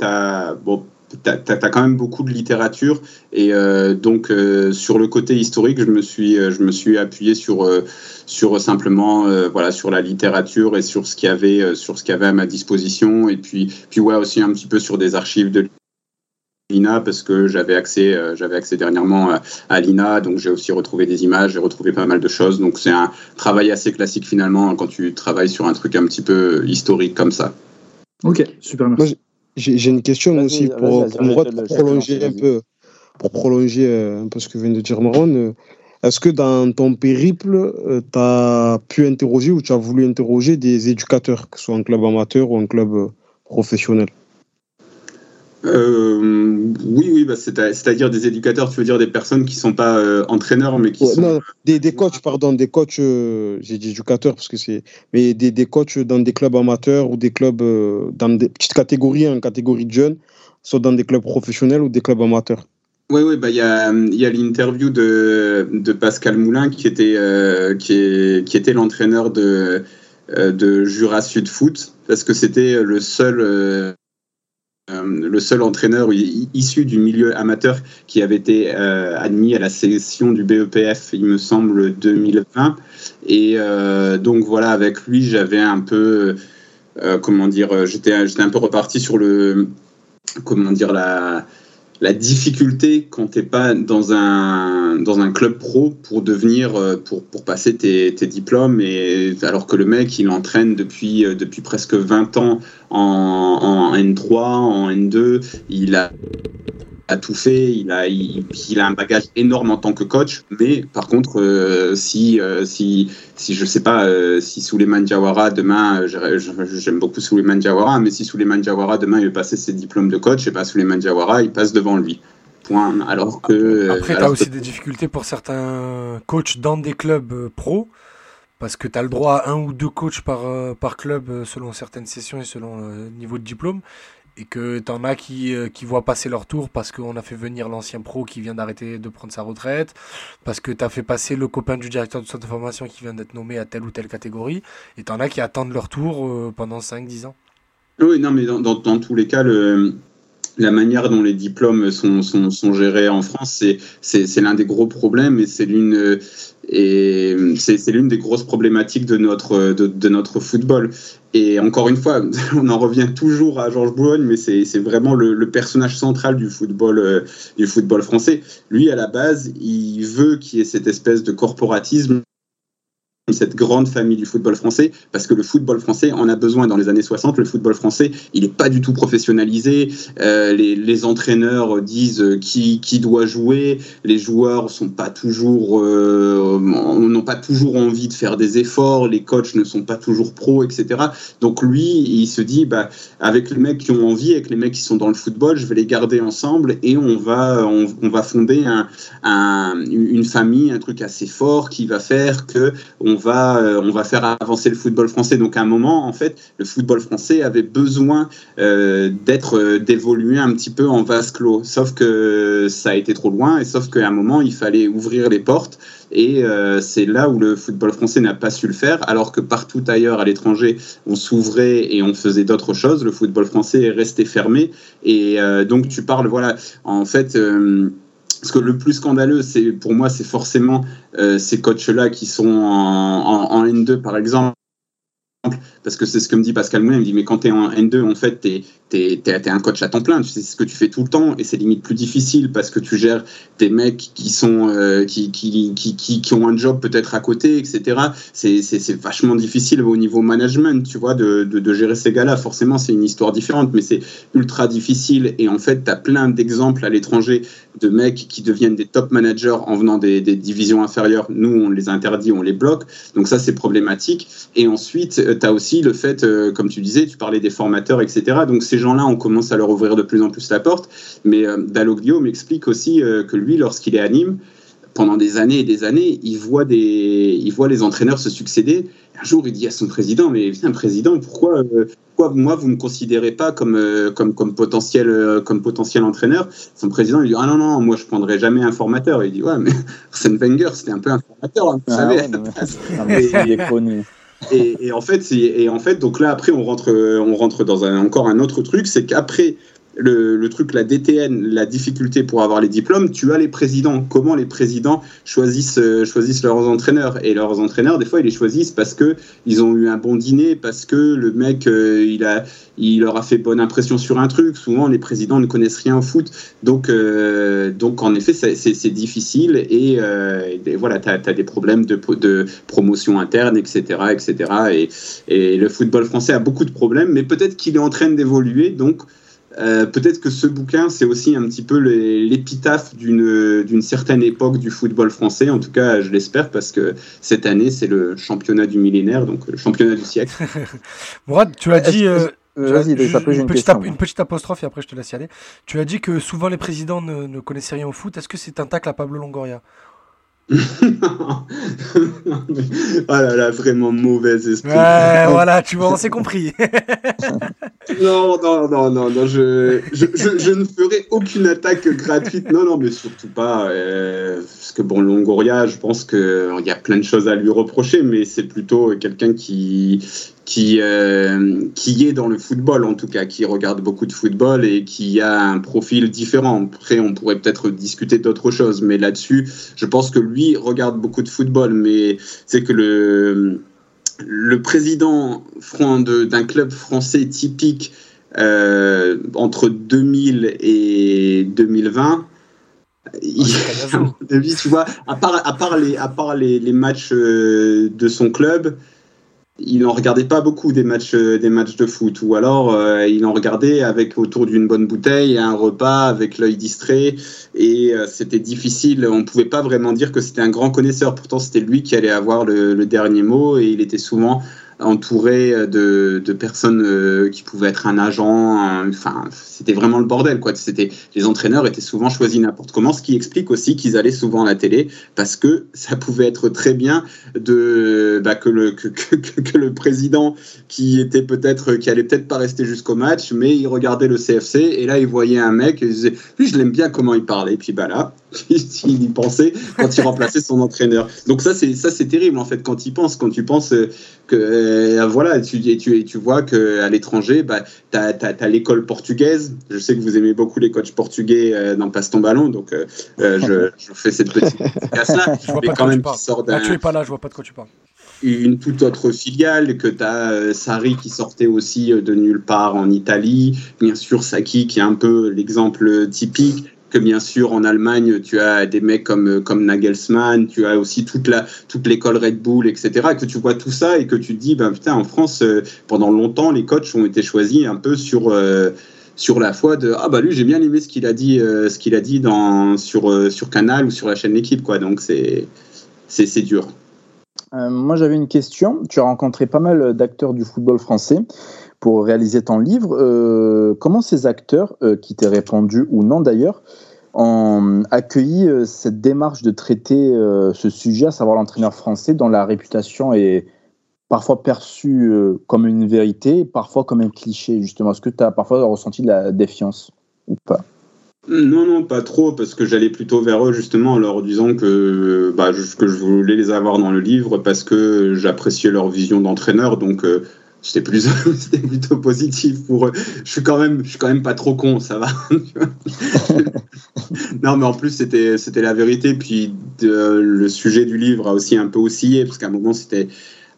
as, bon, tu as, as, quand même beaucoup de littérature et euh, donc euh, sur le côté historique je me suis je me suis appuyé sur euh, sur simplement voilà sur la littérature et sur ce qu'il y avait sur ce qu'il y avait à ma disposition. Et puis puis ouais aussi un petit peu sur des archives de l'INA parce que j'avais accès j'avais accès dernièrement à l'INA. Donc j'ai aussi retrouvé des images j'ai retrouvé pas mal de choses. Donc c'est un travail assez classique finalement quand tu travailles sur un truc un petit peu historique comme ça. Ok super merci j'ai une question aussi pour, pour, prolonger un peu, pour prolonger un peu ce que vient de dire Maron. Est-ce que dans ton périple, tu as pu interroger ou tu as voulu interroger des éducateurs, que ce soit un club amateur ou un club professionnel? Euh, oui, oui, bah c'est-à-dire des éducateurs, tu veux dire des personnes qui ne sont pas euh, entraîneurs, mais qui ouais, sont... Non, des, des coachs, pardon, des coachs, euh, j'ai dit éducateurs parce que c'est... Mais des, des coachs dans des clubs amateurs ou des clubs euh, dans des petites catégories, en catégorie de jeunes, soit dans des clubs professionnels ou des clubs amateurs. Oui, oui, bah il y a, y a l'interview de, de Pascal Moulin qui était, qui, est, qui était l'entraîneur de, de Jura Sud Foot, parce que c'était le seul euh, le seul entraîneur issu du milieu amateur qui avait été euh, admis à la sélection du BEPF, il me semble, 2020. Et euh, donc voilà, avec lui, j'avais un peu, comment dire, j'étais un peu reparti sur le, comment dire, la, la difficulté quand tu n'es pas dans un, dans un club pro pour devenir, pour, pour passer tes, tes, diplômes, et, alors que le mec, il entraîne depuis, depuis presque 20 ans en, en N3, en N2, il a, a tout fait, il a, il, il, a un bagage énorme en tant que coach, mais par contre, euh, si, euh, si, si je sais pas, euh, si Souleymane Diawara demain, j'aime beaucoup Souleymane Diawara, mais si Souleymane Diawara demain il veut passer ses diplômes de coach, et pas Souleymane Diawara, il passe devant lui. Point. Alors que. Après, tu as aussi que... des difficultés pour certains coachs dans des clubs pro parce que tu as le droit à un ou deux coachs par, euh, par club euh, selon certaines sessions et selon le niveau de diplôme. Et que tu en as qui, euh, qui voient passer leur tour parce qu'on a fait venir l'ancien pro qui vient d'arrêter de prendre sa retraite, parce que tu as fait passer le copain du directeur de centre de formation qui vient d'être nommé à telle ou telle catégorie. Et tu en as qui attendent leur tour pendant 5-10 ans. Oui, non, mais dans, dans, tous les cas, la manière dont les diplômes sont, sont, sont gérés en France, c'est l'un des gros problèmes et c'est l'une et c'est l'une des grosses problématiques de notre, de, de, notre football. Et encore une fois, on en revient toujours à Georges Boulogne, mais c'est vraiment le, personnage central du football, euh, du football français. Lui, à la base, il veut qu'il y ait cette espèce de corporatisme cette grande famille du football français, parce que le football français en a besoin dans les années 60. Le football français, il n'est pas du tout professionnalisé. Euh, les, entraîneurs disent qui, qui doit jouer. Les joueurs sont pas toujours, euh, n'ont pas toujours envie de faire des efforts. Les coachs ne sont pas toujours pros, etc. Donc lui, il se dit, bah, avec les mecs qui ont envie, avec les mecs qui sont dans le football, je vais les garder ensemble et on va, on, va fonder un, un, une famille, un truc assez fort qui va faire que va, euh, on va faire avancer le football français. Donc à un moment, en fait, le football français avait besoin euh, d'être, euh, d'évoluer un petit peu en vase clos. Sauf que ça a été trop loin et sauf qu'à un moment, il fallait ouvrir les portes. Et c'est là où le football français n'a pas su le faire, alors que partout ailleurs à l'étranger, on s'ouvrait et on faisait d'autres choses. Le football français est resté fermé. Et donc tu parles, voilà, en fait. Parce que le plus scandaleux, c'est pour moi, c'est forcément euh, ces coachs-là qui sont en, en, en, N2, par exemple, parce que c'est ce que me dit Pascal Moulin, il me dit, mais quand tu es en N2, en fait, tu es, un coach à temps plein, sais ce que tu fais tout le temps, et c'est limite plus difficile parce que tu gères des mecs qui, sont, euh, qui, qui, qui, qui, ont un job peut-être à côté, etc. C'est vachement difficile au niveau management, tu vois, de, de, de gérer ces gars-là. Forcément, c'est une histoire différente, mais c'est ultra difficile, et en fait, tu as plein d'exemples à l'étranger de mecs qui deviennent des top managers en venant des, des divisions inférieures. Nous, on les interdit, on les bloque, donc ça, c'est problématique. Et ensuite, euh, tu as aussi le fait, euh, comme tu disais, tu parlais des formateurs, etc. Donc ces gens-là, on commence à leur ouvrir de plus en plus la porte. Mais euh, Dalloglio m'explique aussi que lui, lorsqu'il est à Nîmes, pendant des années et des années, il voit, des, il voit les entraîneurs se succéder. Un jour, il dit à son président, mais un président, pourquoi, pourquoi moi, vous ne me considérez pas comme, comme, comme, potentiel, comme potentiel entraîneur? Son président, il dit, ah non, non, moi, je prendrai jamais un formateur. Il dit, ouais, mais Arsène Wenger, c'était un peu un formateur, hein, vous Ah savez. ouais, non, mais- il est connu. Et, en fait, et en fait, donc là après, on rentre, on rentre dans encore un autre truc, c'est qu'après le, truc, la DTN, la difficulté pour avoir les diplômes, tu as les présidents. Comment les présidents choisissent, euh, choisissent leurs entraîneurs? Et leurs entraîneurs, des fois, ils les choisissent parce que ils ont eu un bon dîner, parce que le mec, euh, il leur a fait bonne impression sur un truc. Souvent, les présidents ne connaissent rien au foot, donc, euh, en effet, c'est- difficile et, voilà, tu as, des problèmes de, de promotion interne, etc., etc. Et, et le football français a beaucoup de problèmes, mais peut-être qu'il est en train d'évoluer, donc. Euh, peut-être que ce bouquin, c'est aussi un petit peu l'épitaphe d'une d'une certaine époque du football français. En tout cas, je l'espère, parce que cette année, c'est le championnat du millénaire, donc le championnat du siècle. Mourad, tu as Est-ce dit. que- euh, Euh, tu as- après une petite, question. une petite apostrophe et après je te laisse y aller. Tu as dit que souvent les présidents ne, ne connaissaient rien au foot. Est-ce que c'est un tacle à Pablo Longoria? ah là là, vraiment mauvais esprit. Ouais, voilà, tu vois, on s'est compris. Non, non, non, non, non, je, je, je, je ne ferai aucune attaque gratuite. Non, non, mais surtout pas. euh, parce que bon, Longoria, je pense qu'il y a plein de choses à lui reprocher, mais c'est plutôt quelqu'un qui, qui, euh, qui est dans le football, en tout cas, qui regarde beaucoup de football et qui a un profil différent. Après, on pourrait peut-être discuter d'autres choses, mais là-dessus, je pense que lui regarde beaucoup de football, mais c'est que le le président d'un club français typique euh, entre 2000 et 2020, il, à mon avis, tu vois, à part, à part, les, à part les, les matchs euh, de son club, il n'en regardait pas beaucoup des matchs, euh, des matchs de foot, ou alors euh, il en regardait avec autour d'une bonne bouteille, un repas avec l'œil distrait, et euh, c'était difficile. On ne pouvait pas vraiment dire que c'était un grand connaisseur. Pourtant, c'était lui qui allait avoir le, le dernier mot, et il était souvent entouré de, de personnes euh, qui pouvaient être un agent. Enfin, c'était vraiment le bordel, quoi. C'était les entraîneurs étaient souvent choisis n'importe comment, ce qui explique aussi qu'ils allaient souvent à la télé parce que ça pouvait être très bien de bah, que, le, que- que le président qui était peut-être qui allait peut-être pas rester jusqu'au match, mais il regardait le CFC et là il voyait un mec et il disait lui je l'aime bien comment il parlait et puis bah là il y pensait quand il remplaçait son entraîneur. Donc ça c'est ça c'est terrible en fait quand il pense quand tu penses euh, que euh, voilà tu et tu et tu vois que à l'étranger bah t'as as, l'école portugaise. Je sais que vous aimez beaucoup les coachs portugais euh, dans Passe ton ballon donc euh, je, je fais cette petite casse là Je vois mais pas quand même tu sort es pas là, je vois pas de quoi tu parles. une toute autre filiale, que tu as Sari qui sortait aussi euh, de nulle part en Italie, bien sûr Saki qui est un peu l'exemple typique, que bien sûr en Allemagne tu as des mecs comme, euh, comme Nagelsmann, tu as aussi toute la toute l'école Red Bull, etc. Et que tu vois tout ça et que tu te dis, ben putain, en France, euh, pendant longtemps, les coachs ont été choisis un peu sur... euh, sur la foi de ah bah lui j'ai bien aimé ce qu'il a dit ce qu'il a dit dans sur sur Canal ou sur la chaîne l'équipe quoi donc c'est c'est dur moi, j'avais une question. Tu as rencontré pas mal d'acteurs du football français pour réaliser ton livre. Euh, comment ces acteurs, euh, qui t'aient répondu ou non d'ailleurs, ont accueilli euh, cette démarche de traiter ce sujet, à savoir l'entraîneur français, dont la réputation est parfois perçue comme une vérité, parfois comme un cliché, justement? Est-ce que tu as parfois ressenti de la défiance ou pas? Non, non, pas trop, parce que j'allais plutôt vers eux justement en leur disant que, bah, que je voulais les avoir dans le livre parce que j'appréciais leur vision d'entraîneur, donc c'était plus, c'était plutôt positif pour eux. Je suis quand même, je suis quand même pas trop con, ça va. non, mais en plus c'était, c'était la vérité. Puis le sujet du livre a aussi un peu oscillé parce qu'à un moment c'était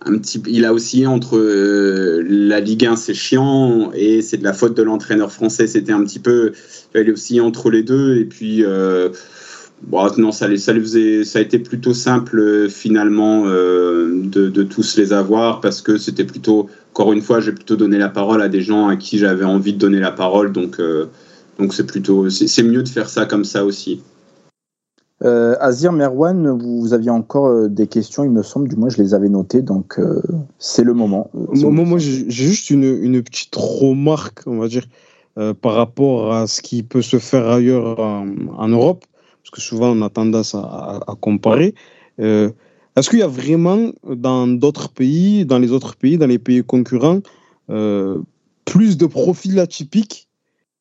un petit, il a aussi entre euh, la Ligue 1 c'est chiant et c'est de la faute de l'entraîneur français. C'était un petit peu, il est aussi entre les deux et puis euh, bon, non ça, ça, faisait, ça a été plutôt simple euh, finalement de, de, tous les avoir parce que c'était plutôt encore une fois j'ai plutôt donné la parole à des gens à qui j'avais envie de donner la parole donc donc c'est plutôt c'est mieux de faire ça comme ça aussi. Euh, Azir, Merwan, vous, aviez encore euh, des questions, il me semble, du moins je les avais notées, donc euh, c'est le moment. moi, moi j'ai juste une, une, petite remarque, on va dire, par rapport à ce qui peut se faire ailleurs en, Europe, parce que souvent on a tendance à, comparer. Est-ce qu'il y a vraiment dans d'autres pays, dans les autres pays, dans les pays concurrents, plus de profils atypiques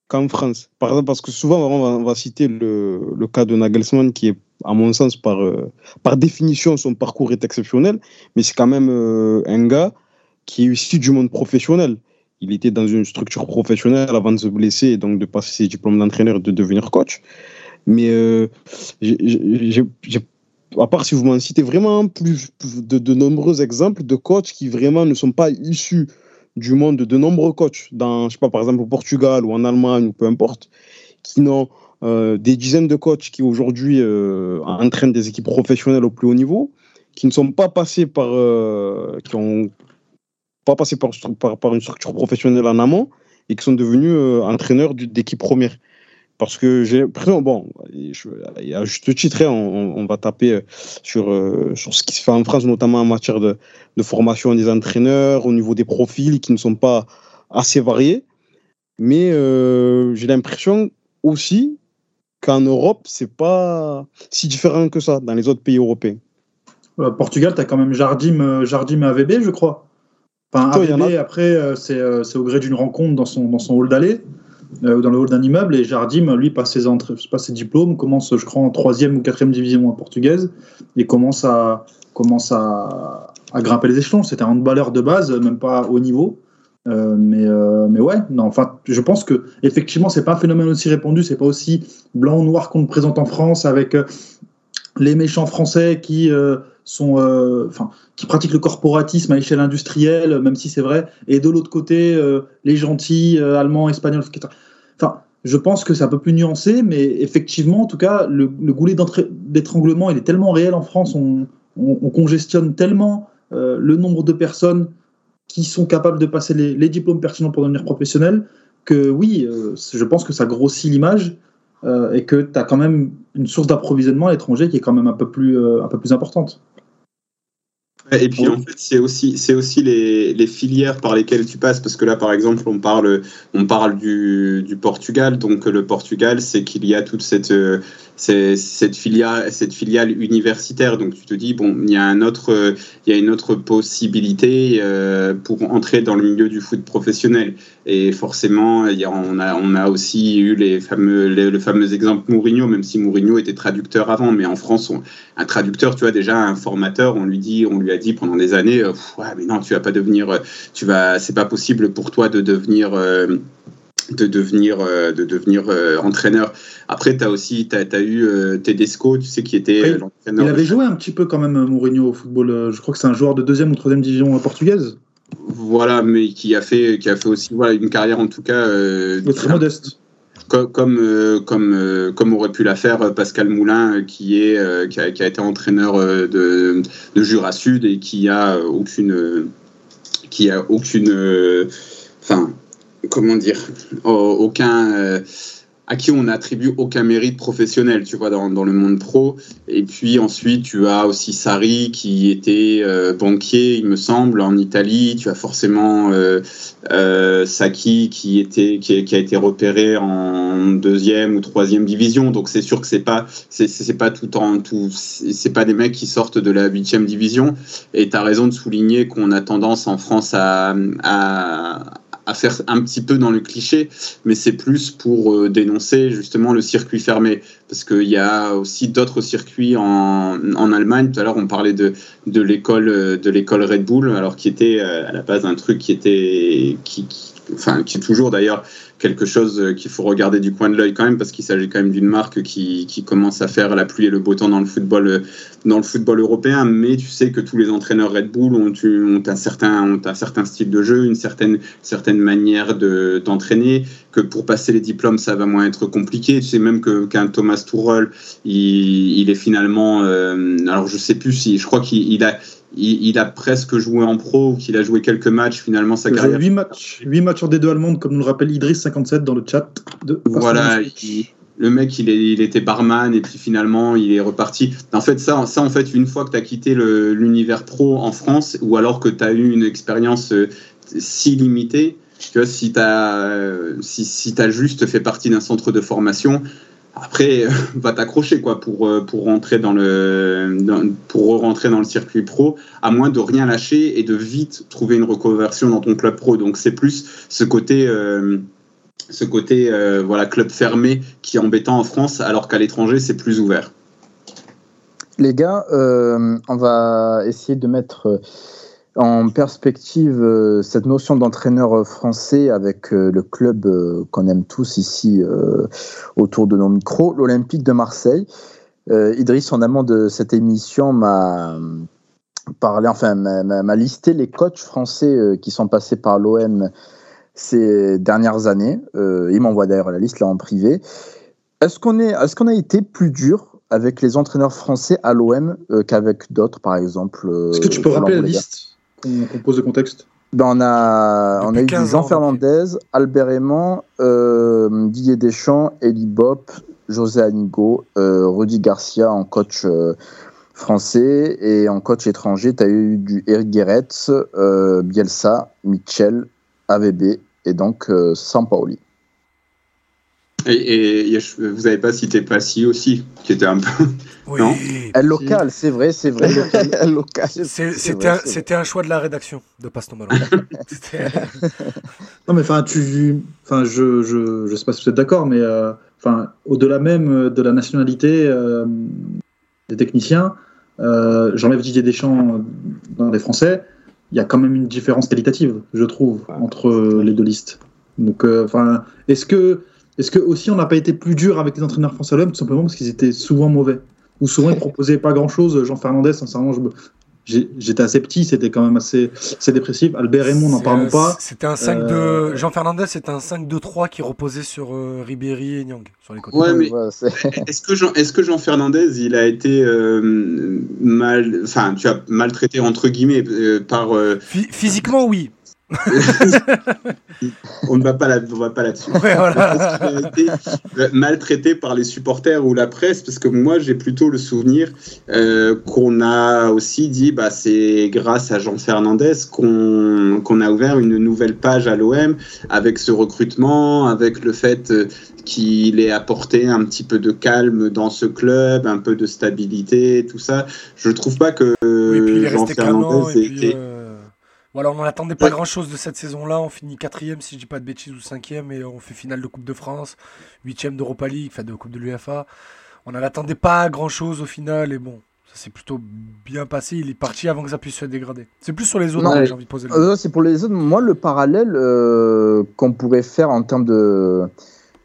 qu'en France? Parce que souvent, on va, citer le, cas de Nagelsmann, qui est, à mon sens, par, euh, par définition, son parcours est exceptionnel, mais c'est quand même euh, un gars qui est issu du monde professionnel. Il était dans une structure professionnelle avant de se blesser et donc de passer ses diplômes d'entraîneur et de devenir coach. Mais euh, à part si vous m'en citez vraiment plus, de, nombreux exemples de coachs qui vraiment ne sont pas issus du monde de nombreux coachs, dans, je sais pas, par exemple au Portugal ou en Allemagne ou peu importe, qui n'ont euh, des dizaines de coachs qui aujourd'hui euh, entraînent des équipes professionnelles au plus haut niveau, qui ne sont pas passés par, qui ont pas passé par, par, une structure professionnelle en amont et qui sont devenus entraîneurs d'équipe première. Parce que j'ai l'impression, bon, à juste titre, hein, on, on, va taper euh, sur, euh, sur ce qui se fait en France, notamment en matière de, de, formation des entraîneurs, au niveau des profils qui ne sont pas assez variés. Mais euh, j'ai l'impression aussi qu'en Europe, c'est pas si différent que ça dans les autres pays européens. Portugal, tu as quand même Jardim, Jardim AVB, je crois. Enfin, AVB, après, c'est au gré d'une rencontre dans son, dans son hall d'aller. Euh, dans le hall d'un immeuble. Et Jardim, lui, passe ses, entrées, ses diplômes, commence, je crois, en troisième ou quatrième division portugaise, et commence à, commence à, à grimper les échelons. C'était un handballeur de base, même pas haut niveau. Euh, mais, euh, mais ouais, non, enfin, je pense que effectivement, c'est pas un phénomène aussi répandu, c'est pas aussi blanc ou noir qu'on le présente en France avec les méchants français qui sont, enfin, qui pratiquent le corporatisme à échelle industrielle, même si c'est vrai, et de l'autre côté, les gentils allemands, espagnols, etc. Enfin, je pense que c'est un peu plus nuancé, mais effectivement, en tout cas, le, goulet d'étranglement, il est tellement réel en France, on, congestionne tellement euh, le nombre de personnes qui sont capables de passer les, diplômes pertinents pour devenir professionnels, que oui, euh, je pense que ça grossit l'image euh, et que tu as quand même une source d'approvisionnement à l'étranger qui est quand même un peu plus, un peu plus importante. Et puis en fait, c'est aussi, c'est aussi les, les, filières par lesquelles tu passes, parce que là, par exemple, on parle, on parle du, du Portugal. Donc le Portugal, c'est qu'il y a toute cette, cette cette filiale universitaire. Donc tu te dis bon, il y a un autre, il y a une autre possibilité euh, pour entrer dans le milieu du foot professionnel. Et forcément, on a, on a aussi eu les fameux, le fameux exemple Mourinho, même si Mourinho était traducteur avant, mais en France, un traducteur, tu vois déjà un formateur, on lui dit, on lui a dit pendant des années, euh, mais non, tu vas pas devenir, tu vas, c'est pas possible pour toi de devenir euh, de devenir, euh, de devenir euh, entraîneur. Après, tu as aussi as, as eu euh, Tedesco, tu sais, qui était l'entraîneur. Il avait joué un petit peu quand même Mourinho au football. Je crois que c'est un joueur de deuxième ou troisième division portugaise. Voilà, mais qui a fait, qui a fait aussi voilà, une carrière en tout cas. très modeste. Comme, comme, comme, comme, aurait pu la faire Pascal Moulin, qui, est, qui, a, qui a été entraîneur de, de, Jura Sud et qui a aucune. Qui a aucune. Enfin, comment dire, aucun, euh, à qui on n'attribue aucun mérite professionnel, tu vois, dans, le monde pro. Et puis ensuite, tu as aussi Sari qui était euh, banquier, il me semble, en Italie. Tu as forcément euh, euh Saki qui était qui, a été repéré en deuxième ou troisième division. Donc c'est sûr que c'est pas c'est pas tout en tout, c'est pas des mecs qui sortent de la huitième division. Et tu as raison de souligner qu'on a tendance en France à à faire un petit peu dans le cliché, mais c'est plus pour euh, dénoncer justement le circuit fermé, parce qu'il y a aussi d'autres circuits en, en, Allemagne. Tout à l'heure, on parlait de, l'école euh, de l'école Red Bull, alors qui était euh, à la base un truc qui était qui, enfin qui est toujours d'ailleurs quelque chose euh, qu'il faut regarder du coin de l'œil quand même, parce qu'il s'agit quand même d'une marque qui, qui, commence à faire la pluie et le beau temps dans le football, euh, dans le football européen. Mais tu sais que tous les entraîneurs Red Bull ont, un, certain, ont un certain style de jeu, une certaine, certaine manière d'entraîner, que pour passer les diplômes, ça va moins être compliqué. Tu sais même qu'un Thomas Tuchel, il, il, est finalement, euh, alors je sais plus si, je crois qu'il a, il, a presque joué en pro ou qu'il a joué quelques matchs finalement sa carrière. 8 matchs, 8 matchs en D2 allemande, comme nous le rappelle Idriss57 dans le chat. De voilà, le mec il, est, il, était barman et puis finalement il est reparti. En fait, ça, ça en fait, une fois que tu as quitté l'univers pro en France ou alors que tu as eu une expérience euh, si limitée, tu vois, si tu as, euh, si, si as juste fait partie d'un centre de formation, après, va t'accrocher quoi pour euh, pour rentrer dans le pour rentrer dans le circuit pro, à moins de rien lâcher et de vite trouver une reconversion dans ton club pro. Donc c'est plus ce côté euh, ce côté euh, voilà club fermé qui est embêtant en France, alors qu'à l'étranger c'est plus ouvert. Les gars, on va essayer de mettre en perspective euh, cette notion d'entraîneur français avec euh, le club euh, qu'on aime tous ici autour de nos micros, l'Olympique de Marseille. Idriss, en amont de cette émission, m'a parlé, enfin, m'a listé les coachs français qui sont passés par l'OM ces dernières années. il m'envoie d'ailleurs la liste là en privé. Est-ce qu'on est, est-ce qu'on a été plus dur avec les entraîneurs français à l'OM qu'avec d'autres, par exemple Est-ce que tu peux rappeler la liste? Qu'on pose le contexte ben on a, on a eu Jean Fernandez, Albert Aymon, euh, Didier Deschamps, Eli Bop, José Anigo, euh, Rudy Garcia en coach euh, français et en coach étranger, tu as eu du Eric Guéretz, Bielsa, Mitchell, AVB et donc Sampaoli. Et, vous n'avez pas cité Passy aussi, qui était un peu. Oui, non? Local, c'est vrai, c'est vrai. local. C'était un, choix de la rédaction de Passe ton ballon. non, mais enfin, tu. Enfin, je, je, je sais pas si vous êtes d'accord, mais euh, au-delà même de la nationalité euh, des techniciens, euh, j'enlève Didier Deschamps dans les Français. Il y a quand même une différence qualitative, je trouve, entre les deux listes. Donc, enfin, est-ce que est-ce que aussi on n'a pas été plus dur avec les entraîneurs français à l'homme tout simplement parce qu'ils étaient souvent mauvais ou souvent ils proposaient pas grand chose. Jean Fernandez, sincèrement, j'étais assez petit, c'était quand même assez, dépressif. Albert Raymond, n'en parlons pas. C'était un 5 euh... Jean Fernandez, c'était un 5-2-3 qui reposait sur euh, Ribéry et Nyang sur les côtés. Ouais, mais est-ce que Jean, est-ce que Jean Fernandez, il a été euh, mal, enfin, tu as maltraité entre guillemets euh, par. physiquement, oui. on ne va pas là, va pas là-dessus. voilà. Il a été maltraité par les supporters ou la presse parce que moi j'ai plutôt le souvenir euh, qu'on a aussi dit bah c'est grâce à Jean Fernandez qu'on a ouvert une nouvelle page à l'OM avec ce recrutement, avec le fait euh, qu'il ait apporté un petit peu de calme dans ce club, un peu de stabilité, tout ça. Je trouve pas que Jean Fernandez ait été euh, voilà, on n'attendait pas grand chose de cette saison-là. On finit quatrième, si je dis pas de bêtises, ou cinquième, et on fait finale de Coupe de France, huitième d'Europa League, enfin de Coupe de l'UFA. On n'attendait pas grand chose au final, et bon, ça s'est plutôt bien passé. Il est parti avant que ça puisse se dégrader. C'est plus sur les autres que j'ai envie de poser. Euh, c'est pour les autres. Moi, le parallèle euh, qu'on pourrait faire en termes de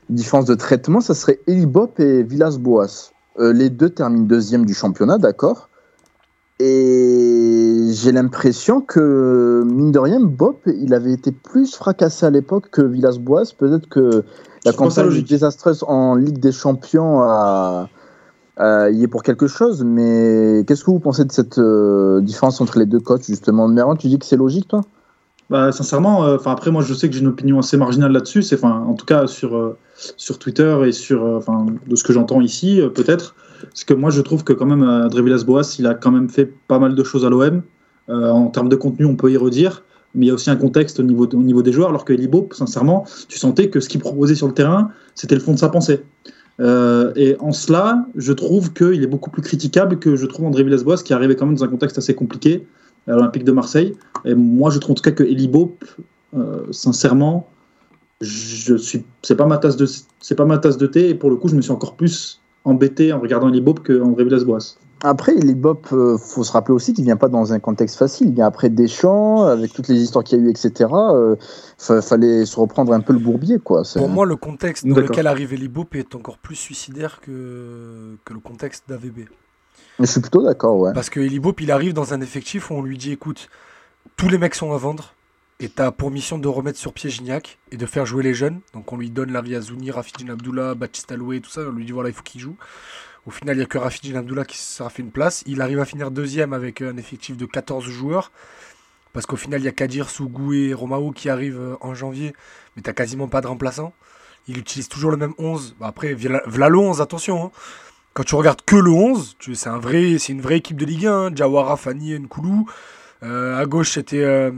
différence de traitement, ça serait Elibop et Villas-Boas. Euh, les deux terminent deuxième du championnat, d'accord et j'ai l'impression que, mine de rien, Bob, il avait été plus fracassé à l'époque que Villas-Boas. Peut-être que la campagne désastreuse en Ligue des Champions a, y est pour quelque chose. Mais qu'est-ce que vous pensez de cette euh, différence entre les deux coachs, justement? Meron, tu dis que c'est logique, toi? Bah, Sincèrement, euh, après, moi, je sais que j'ai une opinion assez marginale là-dessus. C'est, en tout cas, sur, euh, sur Twitter et sur, enfin, de ce que j'entends ici, peut-être. Parce que moi, je trouve que quand même, André Villas-Boas, il a quand même fait pas mal de choses à l'OM. Euh, en termes de contenu, on peut y redire. Mais il y a aussi un contexte au niveau, au niveau des joueurs, alors que Elibo, sincèrement, tu sentais que ce qu'il proposait sur le terrain, c'était le fond de sa pensée. Euh, et en cela, je trouve qu'il est beaucoup plus critiquable que je trouve André Villas-Boas, qui arrivait quand même dans un contexte assez compliqué à l'Olympique de Marseille. Et moi, je trouve en tout cas que Elibo, euh, sincèrement, je suis, c'est pas ma tasse de thé. Et pour le coup, je me suis encore plus embêté en regardant Libop qu'en Villas-Boas. Après, Libop, euh, faut se rappeler aussi qu'il vient pas dans un contexte facile. Il vient après Deschamps, avec toutes les histoires qu'il y a eu, etc. Euh, fa- fallait se reprendre un peu le bourbier, quoi. Pour moi, le contexte dans lequel arrive Elibop est encore plus suicidaire que, que le contexte d'AVB. Je suis plutôt d'accord, ouais. Parce que Elibop, il arrive dans un effectif où on lui dit écoute, tous les mecs sont à vendre et t'as pour mission de remettre sur pied Gignac et de faire jouer les jeunes. Donc on lui donne Larry Azouni, Rafidine Abdullah, Baptiste Aloué, tout ça. On lui dit voilà, il faut qu'il joue. Au final, il n'y a que Rafidine Abdullah qui se sera fait une place. Il arrive à finir deuxième avec un effectif de 14 joueurs. Parce qu'au final, il y a Kadir, Sougou et Romao qui arrivent euh, en janvier. Mais t'as quasiment pas de remplaçant. Il utilise toujours le même 11. Bah, après, le 11, attention. hein. Quand tu regardes que le 11, tu- c'est un vrai, c'est une vraie équipe de Ligue 1. hein. Jawara, Fanny, Nkoulou. Euh, à gauche, c'était euh,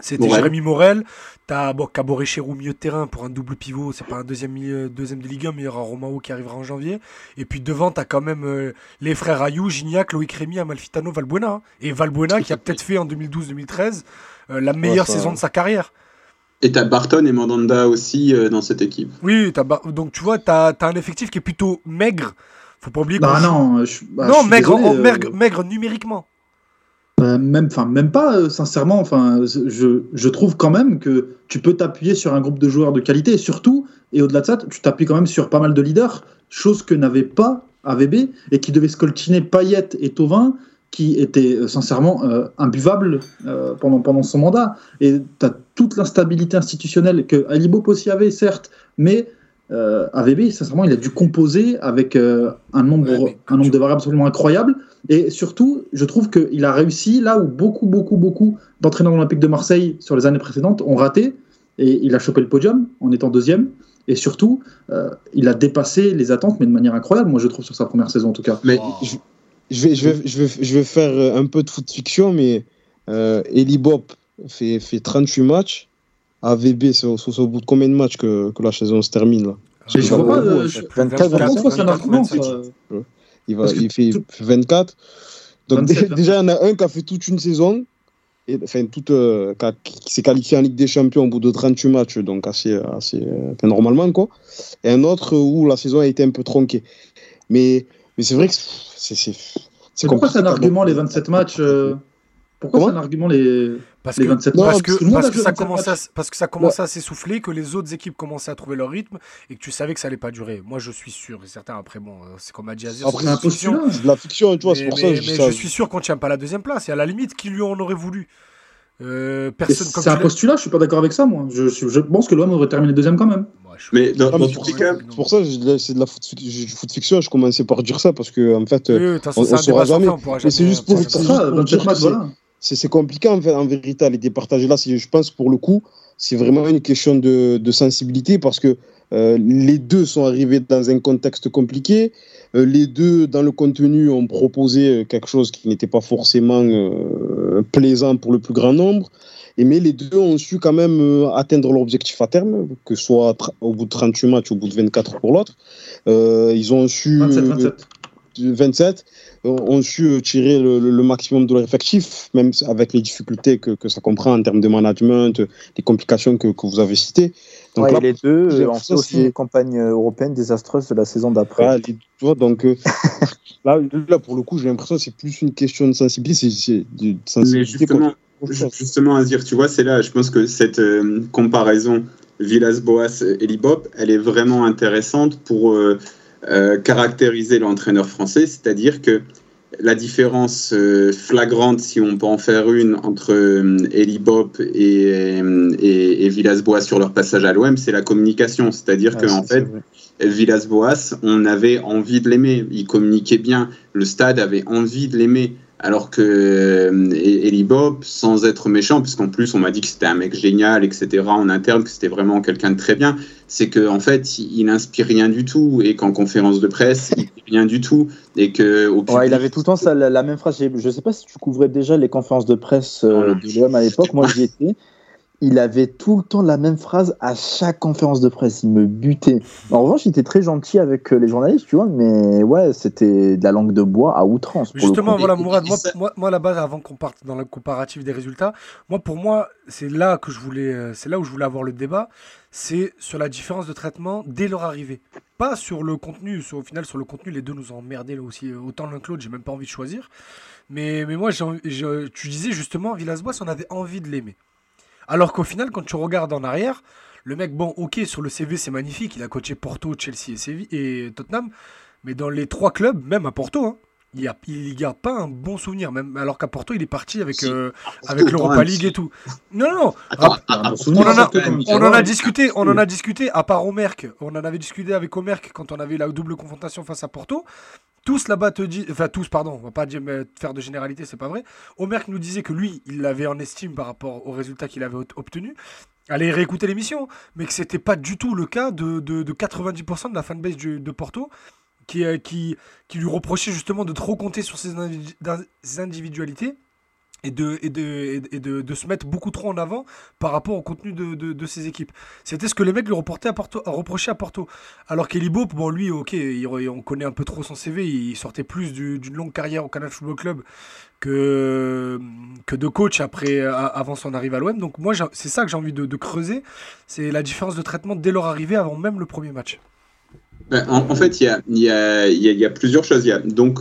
c'était Morel. Jérémy Morel. T'as bon, Caboret Chérou, milieu de terrain pour un double pivot. C'est pas un deuxième, milieu, deuxième de Ligue 1, mais il y aura Romao qui arrivera en janvier. Et puis devant, t'as quand même euh, les frères Ayou, Gignac, Loïc Rémy, Amalfitano, Valbuena. hein. Et Valbuena qui a peut-être fait en 2012-2013 euh, la meilleure ça- saison de sa carrière. Et t'as Barton et Mandanda aussi euh, dans cette équipe. Oui, t'as Bar- donc tu vois, t'as as un effectif qui est plutôt maigre. Faut pas oublier Bah joue- non, je, bah, je non, suis maigre, désolé, euh, maigre numériquement. Bah, même, enfin, même pas, euh, sincèrement. Enfin, je, je trouve quand même que tu peux t'appuyer sur un groupe de joueurs de qualité. Et surtout, et au-delà de ça, tu t'appuies quand même sur pas mal de leaders, chose que n'avait pas AVB et qui devait scoltiner Payet et Tovin, qui étaient euh, sincèrement euh, imbuvables euh, pendant, pendant son mandat. Et tu as toute l'instabilité institutionnelle que Alibop aussi avait, certes, mais euh, AVB, sincèrement, il a dû composer avec euh, un nombre, Ouais, un nombre de variables absolument incroyable. Et surtout, je trouve qu'il a réussi là où beaucoup, beaucoup, beaucoup d'entraîneurs olympiques de Marseille sur les années précédentes ont raté. Et il a chopé le podium en étant deuxième. Et surtout, euh, il a dépassé les attentes, mais de manière incroyable, moi je trouve, sur sa première saison en tout cas. Mais Je, je vais, je, vais, je, vais, je vais faire un peu de foot fiction, mais euh, Eli Bop fait, fait 38 matchs. AVB, c'est au, bout de combien de matchs que, que la saison se termine là? Je- je vois pas, euh, Ouais, je- plus de 24, 24, Par contre, c'est un 24, argument. 25. ça. Il, va, fait tout- 24. Donc 27, dé- déjà, il y en a un qui a fait toute une saison, et, enfin, toute, euh, qui, a- qui s'est qualifié en Ligue des Champions au bout de 38 matchs, donc assez, assez euh, enfin, normalement. Quoi. Et un autre où la saison a été un peu tronquée. Mais, mais c'est vrai que c'est. c'est- pourquoi c'est un argument les 27 matchs euh, Pourquoi c'est un argument les, Parce les que, 27 Non, parce matchs que, parce que ça 27 commençait à, matchs. parce que ça commençait à s'essouffler, que les autres équipes commençaient à trouver leur rythme et que tu savais que ça allait pas durer. Moi, je suis sûr, et certains après, bon, euh, c'est comme a dit Azir, Après, c'est. C'est de la fiction, tu vois, c'est Mais, pour ça mais- que je dis mais ça. je suis sûr qu'on tient pas la deuxième place. Et à la limite, qui lui en aurait voulu Euh, Personne C'est un postulat, je suis pas d'accord avec ça, moi. Je, je- je pense que l'OM aurait terminé deuxième quand même. Moi, je- Mais dans, dans mais tous pour les ça- cas, C'est pour ça que je dis, c'est de la foot, fiction, je commençais par dire ça parce que, en fait, Oui, euh, oui, on- on saura jamais. Mais c'est juste pour- jamais- ça, pour 27 dire matchs, voilà. C'est compliqué en, vérité à les départager là. Je pense pour le coup, c'est vraiment une question de, sensibilité parce que euh, les deux sont arrivés dans un contexte compliqué. Euh, les deux, dans le contenu, ont proposé euh, quelque chose qui n'était pas forcément plaisant pour le plus grand nombre. Mais les deux ont su quand même atteindre leur objectif à terme, que ce soit au bout de 38 matchs, au bout de 24 pour l'autre. Ils ont su 27, 27. 27 euh, ont su tirer le, maximum de leur effectif, même avec les difficultés que, que ça comprend en termes de management, les complications que, que vous avez citées. Donc Ouais, là, et les deux, j'ai on fait aussi c'est- une campagne euh, européenne désastreuse de la saison d'après. voilà, les- tu vois, donc euh, là, là, pour le coup, j'ai l'impression que c'est plus une question de sensibilité. C'est, c'est de sensibilité justement, Justement, Azir, tu vois, c'est là, je pense que cette euh, comparaison Villas-Boas et Libop, elle est vraiment intéressante pour euh, euh, caractériser l'entraîneur français, c'est-à-dire que la différence euh, flagrante, si on peut en faire une, entre euh, et, euh, et, et Villas-Boas sur leur passage à l'OM, c'est la communication. C'est-à-dire Ouais, qu'en fait. Villas-Boas, on avait envie de l'aimer. Il communiquait bien. Le stade avait envie de l'aimer. Alors que euh, Eli Bob, sans être méchant, puisqu'en plus on m'a dit que c'était un mec génial, etc. en interne, que c'était vraiment quelqu'un de très bien, c'est qu'en en fait il, n'inspire rien du tout et qu'en conférence de presse il dit rien du tout et que au Ouais, public- il avait tout le temps ça, la, la même phrase. Je sais pas si tu couvrais déjà les conférences de presse euh, de l'OM à l'époque. Moi, j'y étais. Il avait tout le temps la même phrase à chaque conférence de presse. Il me butait. En revanche, il était très gentil avec euh, les journalistes, tu vois, mais ouais, c'était de la langue de bois à outrance. pour Justement, voilà, Mourad, moi, moi, moi, là-bas, avant qu'on parte dans le comparatif des résultats, moi, pour moi, c'est là que je voulais, euh, c'est là où je voulais avoir le débat, c'est sur la différence de traitement dès leur arrivée. Pas sur le contenu, sur- au final, sur le contenu, les deux nous ont emmerdés là aussi, euh, autant l'un que l'autre, j'ai même pas envie de choisir. Mais, mais moi, j'ai envie- j'ai- tu disais justement, Villas-Boas, on avait envie de l'aimer. Alors qu'au final, quand tu regardes en arrière, le mec, bon, ok, sur le CV, c'est magnifique, il a coaché Porto, Chelsea et, Séville- et Tottenham, mais dans les trois clubs, même à Porto, hein, il y a, il garde pas un bon souvenir, même alors qu'à Porto, il est parti avec, euh, avec quand l'Europa League et tout. Non, non, non. Attends, Rap- souvenir, on en a- On en discuté, on en a discuté, à part Omerck, on en avait discuté avec Omerck quand on avait la double confrontation face à Porto. Tous là-bas te disent, enfin tous, pardon, on va pas dire, faire de généralité, c'est pas vrai. Omerck nous disait que lui, il l'avait en estime par rapport aux résultats qu'il avait obtenus. Allez réécouter l'émission, mais que c'était pas du tout le cas de, de, de 90% de la fanbase de Porto qui, euh, qui, lui reprochait justement de trop compter sur ses individualités et, de, et, de, et de- se mettre beaucoup trop en avant par rapport au contenu de, de, ses équipes. C'était ce que les mecs lui reportaient à Porto, à reprocher à Porto. Alors qu'Eli bon lui, ok, on connaît un peu trop son CV, il sortait plus du- d'une longue carrière au Canal Football Club que, que de coach après, avant son arrivée à l'OM. Donc moi, c'est ça que j'ai envie de, creuser, c'est la différence de traitement dès leur arrivée avant même le premier match. Ben, En, fait, il y a, plusieurs choses. Donc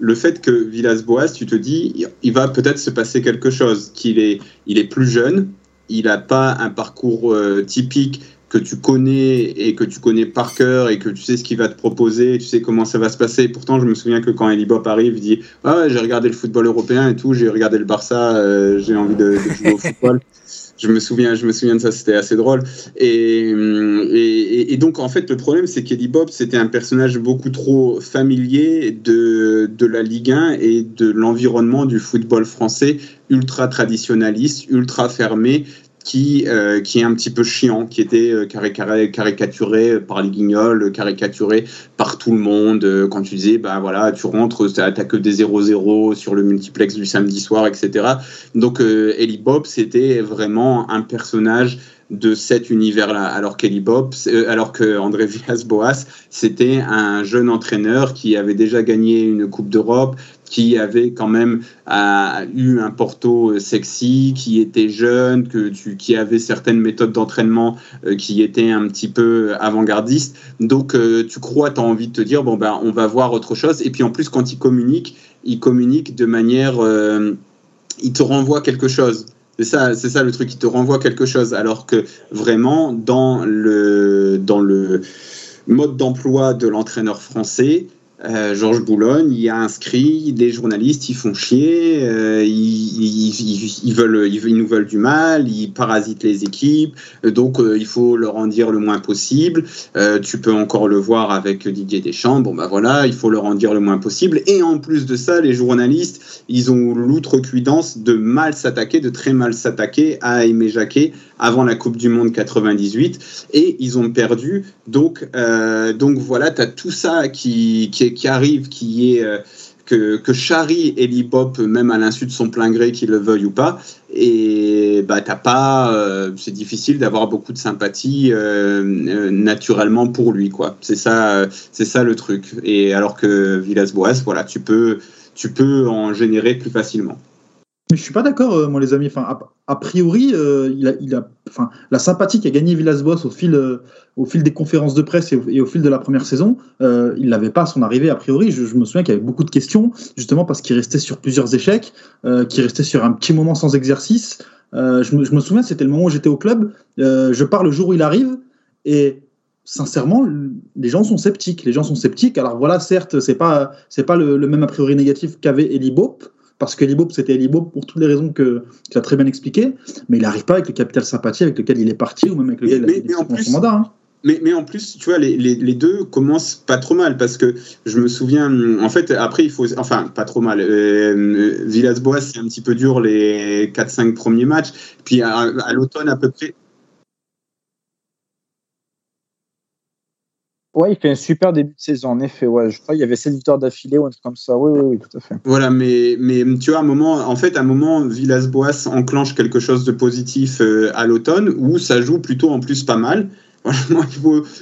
le fait que Villas-Boas, tu te dis, il- va peut-être se passer quelque chose, qu'il est, il est plus jeune, il n'a pas un parcours euh, typique que tu connais et que tu connais par cœur et que tu sais ce qu'il va te proposer, tu sais comment ça va se passer. Pourtant, je me souviens que quand Eli Bop arrive, il dit Ah j'ai regardé le football européen et tout, j'ai regardé le Barça, euh, j'ai envie de jouer au football. Je me souviens, de ça, c'était assez drôle. Et, hum, et donc, en fait, le problème, c'est qu'Eddie Bob, c'était un personnage beaucoup trop familier de, de la Ligue 1 et de l'environnement du football français, ultra traditionnaliste, ultra fermé, qui, euh, qui est un petit peu chiant, qui était euh, cari- cari- caricaturé par les guignols, caricaturé par tout le monde. Euh, Quand tu disais, bah voilà, tu rentres, t'as que des 0-0 sur le multiplex du samedi soir, etc. Donc, Ellie Bob, c'était vraiment un personnage de cet univers-là, alors qu'Eli Bob, alors que André Villas-Boas, c'était un jeune entraîneur qui avait déjà gagné une Coupe d'Europe, qui avait quand même euh, eu un Porto euh, sexy, qui était jeune, que tu, qui avait certaines méthodes d'entraînement euh, qui étaient un petit peu avant-gardistes. Donc tu crois, tu as envie de te dire, bon ben on va voir autre chose. Et puis en plus, quand il communique, il communique de manière... il te renvoie quelque chose. C'est ça, c'est ça le truc, il te renvoie quelque chose. Alors que vraiment, dans le, dans le mode d'emploi de l'entraîneur français, euh, Georges Boulogne, il a inscrit des journalistes, ils font chier, euh, ils, veulent, ils, nous veulent du mal, ils parasitent les équipes, donc euh, il faut leur en dire le moins possible. Tu peux encore le voir avec Didier Deschamps, bon bah voilà, il faut leur en dire le moins possible. Et en plus de ça, les journalistes, ils ont l'outrecuidance de mal s'attaquer, de très mal s'attaquer à Aimé Jacquet avant la Coupe du Monde 98 et ils ont perdu. Donc, donc voilà, tu as tout ça qui, qui, qui, arrive, qui est. Euh, que, que charrie Eli Bop, même à l'insu de son plein gré, qu'il le veuille ou pas. Et bah, t'as pas. Euh, c'est difficile d'avoir beaucoup de sympathie euh, naturellement pour lui, quoi. C'est ça, c'est ça le truc. Et alors que Villas-Boas, voilà, tu peux, tu peux en générer plus facilement. Mais je suis pas d'accord, euh, moi, les amis. Enfin, a, priori, euh, il a, a, enfin, la sympathie qu'a gagné Villas-Boas au fil, euh, au fil des conférences de presse et au, fil de la première saison, il l'avait pas à son arrivée. A priori, je, me souviens qu'il y avait beaucoup de questions, justement parce qu'il restait sur plusieurs échecs, qu'il restait sur un petit moment sans exercice. Je me, souviens, c'était le moment où j'étais au club. Je pars le jour où il arrive et sincèrement, les gens sont sceptiques. Les gens sont sceptiques. Alors voilà, certes, c'est pas, c'est pas le, le, même a priori négatif qu'avait Eli Bope parce que Libop, c'était Libop pour toutes les raisons que tu as très bien expliquées, mais il n'arrive pas avec le capital sympathie avec lequel il est parti ou même avec lequel mais, il a mais son mandat. Hein. Mais, mais, en plus, tu vois, les, les, les, deux commencent pas trop mal parce que je me souviens, en fait, après, il faut. Enfin, pas trop mal. Euh, Villas-Boas, c'est un petit peu dur les 4-5 premiers matchs. Puis à, à l'automne, à peu près. Ouais, il fait un super début de saison, en effet. Ouais, je crois qu'il y avait 7 victoires d'affilée ou un truc comme ça. Oui, oui, oui, tout à fait. Voilà, mais, mais tu vois, à un moment, en fait, à un moment, Villas-Boas enclenche quelque chose de positif euh, à l'automne où ça joue plutôt en plus pas mal.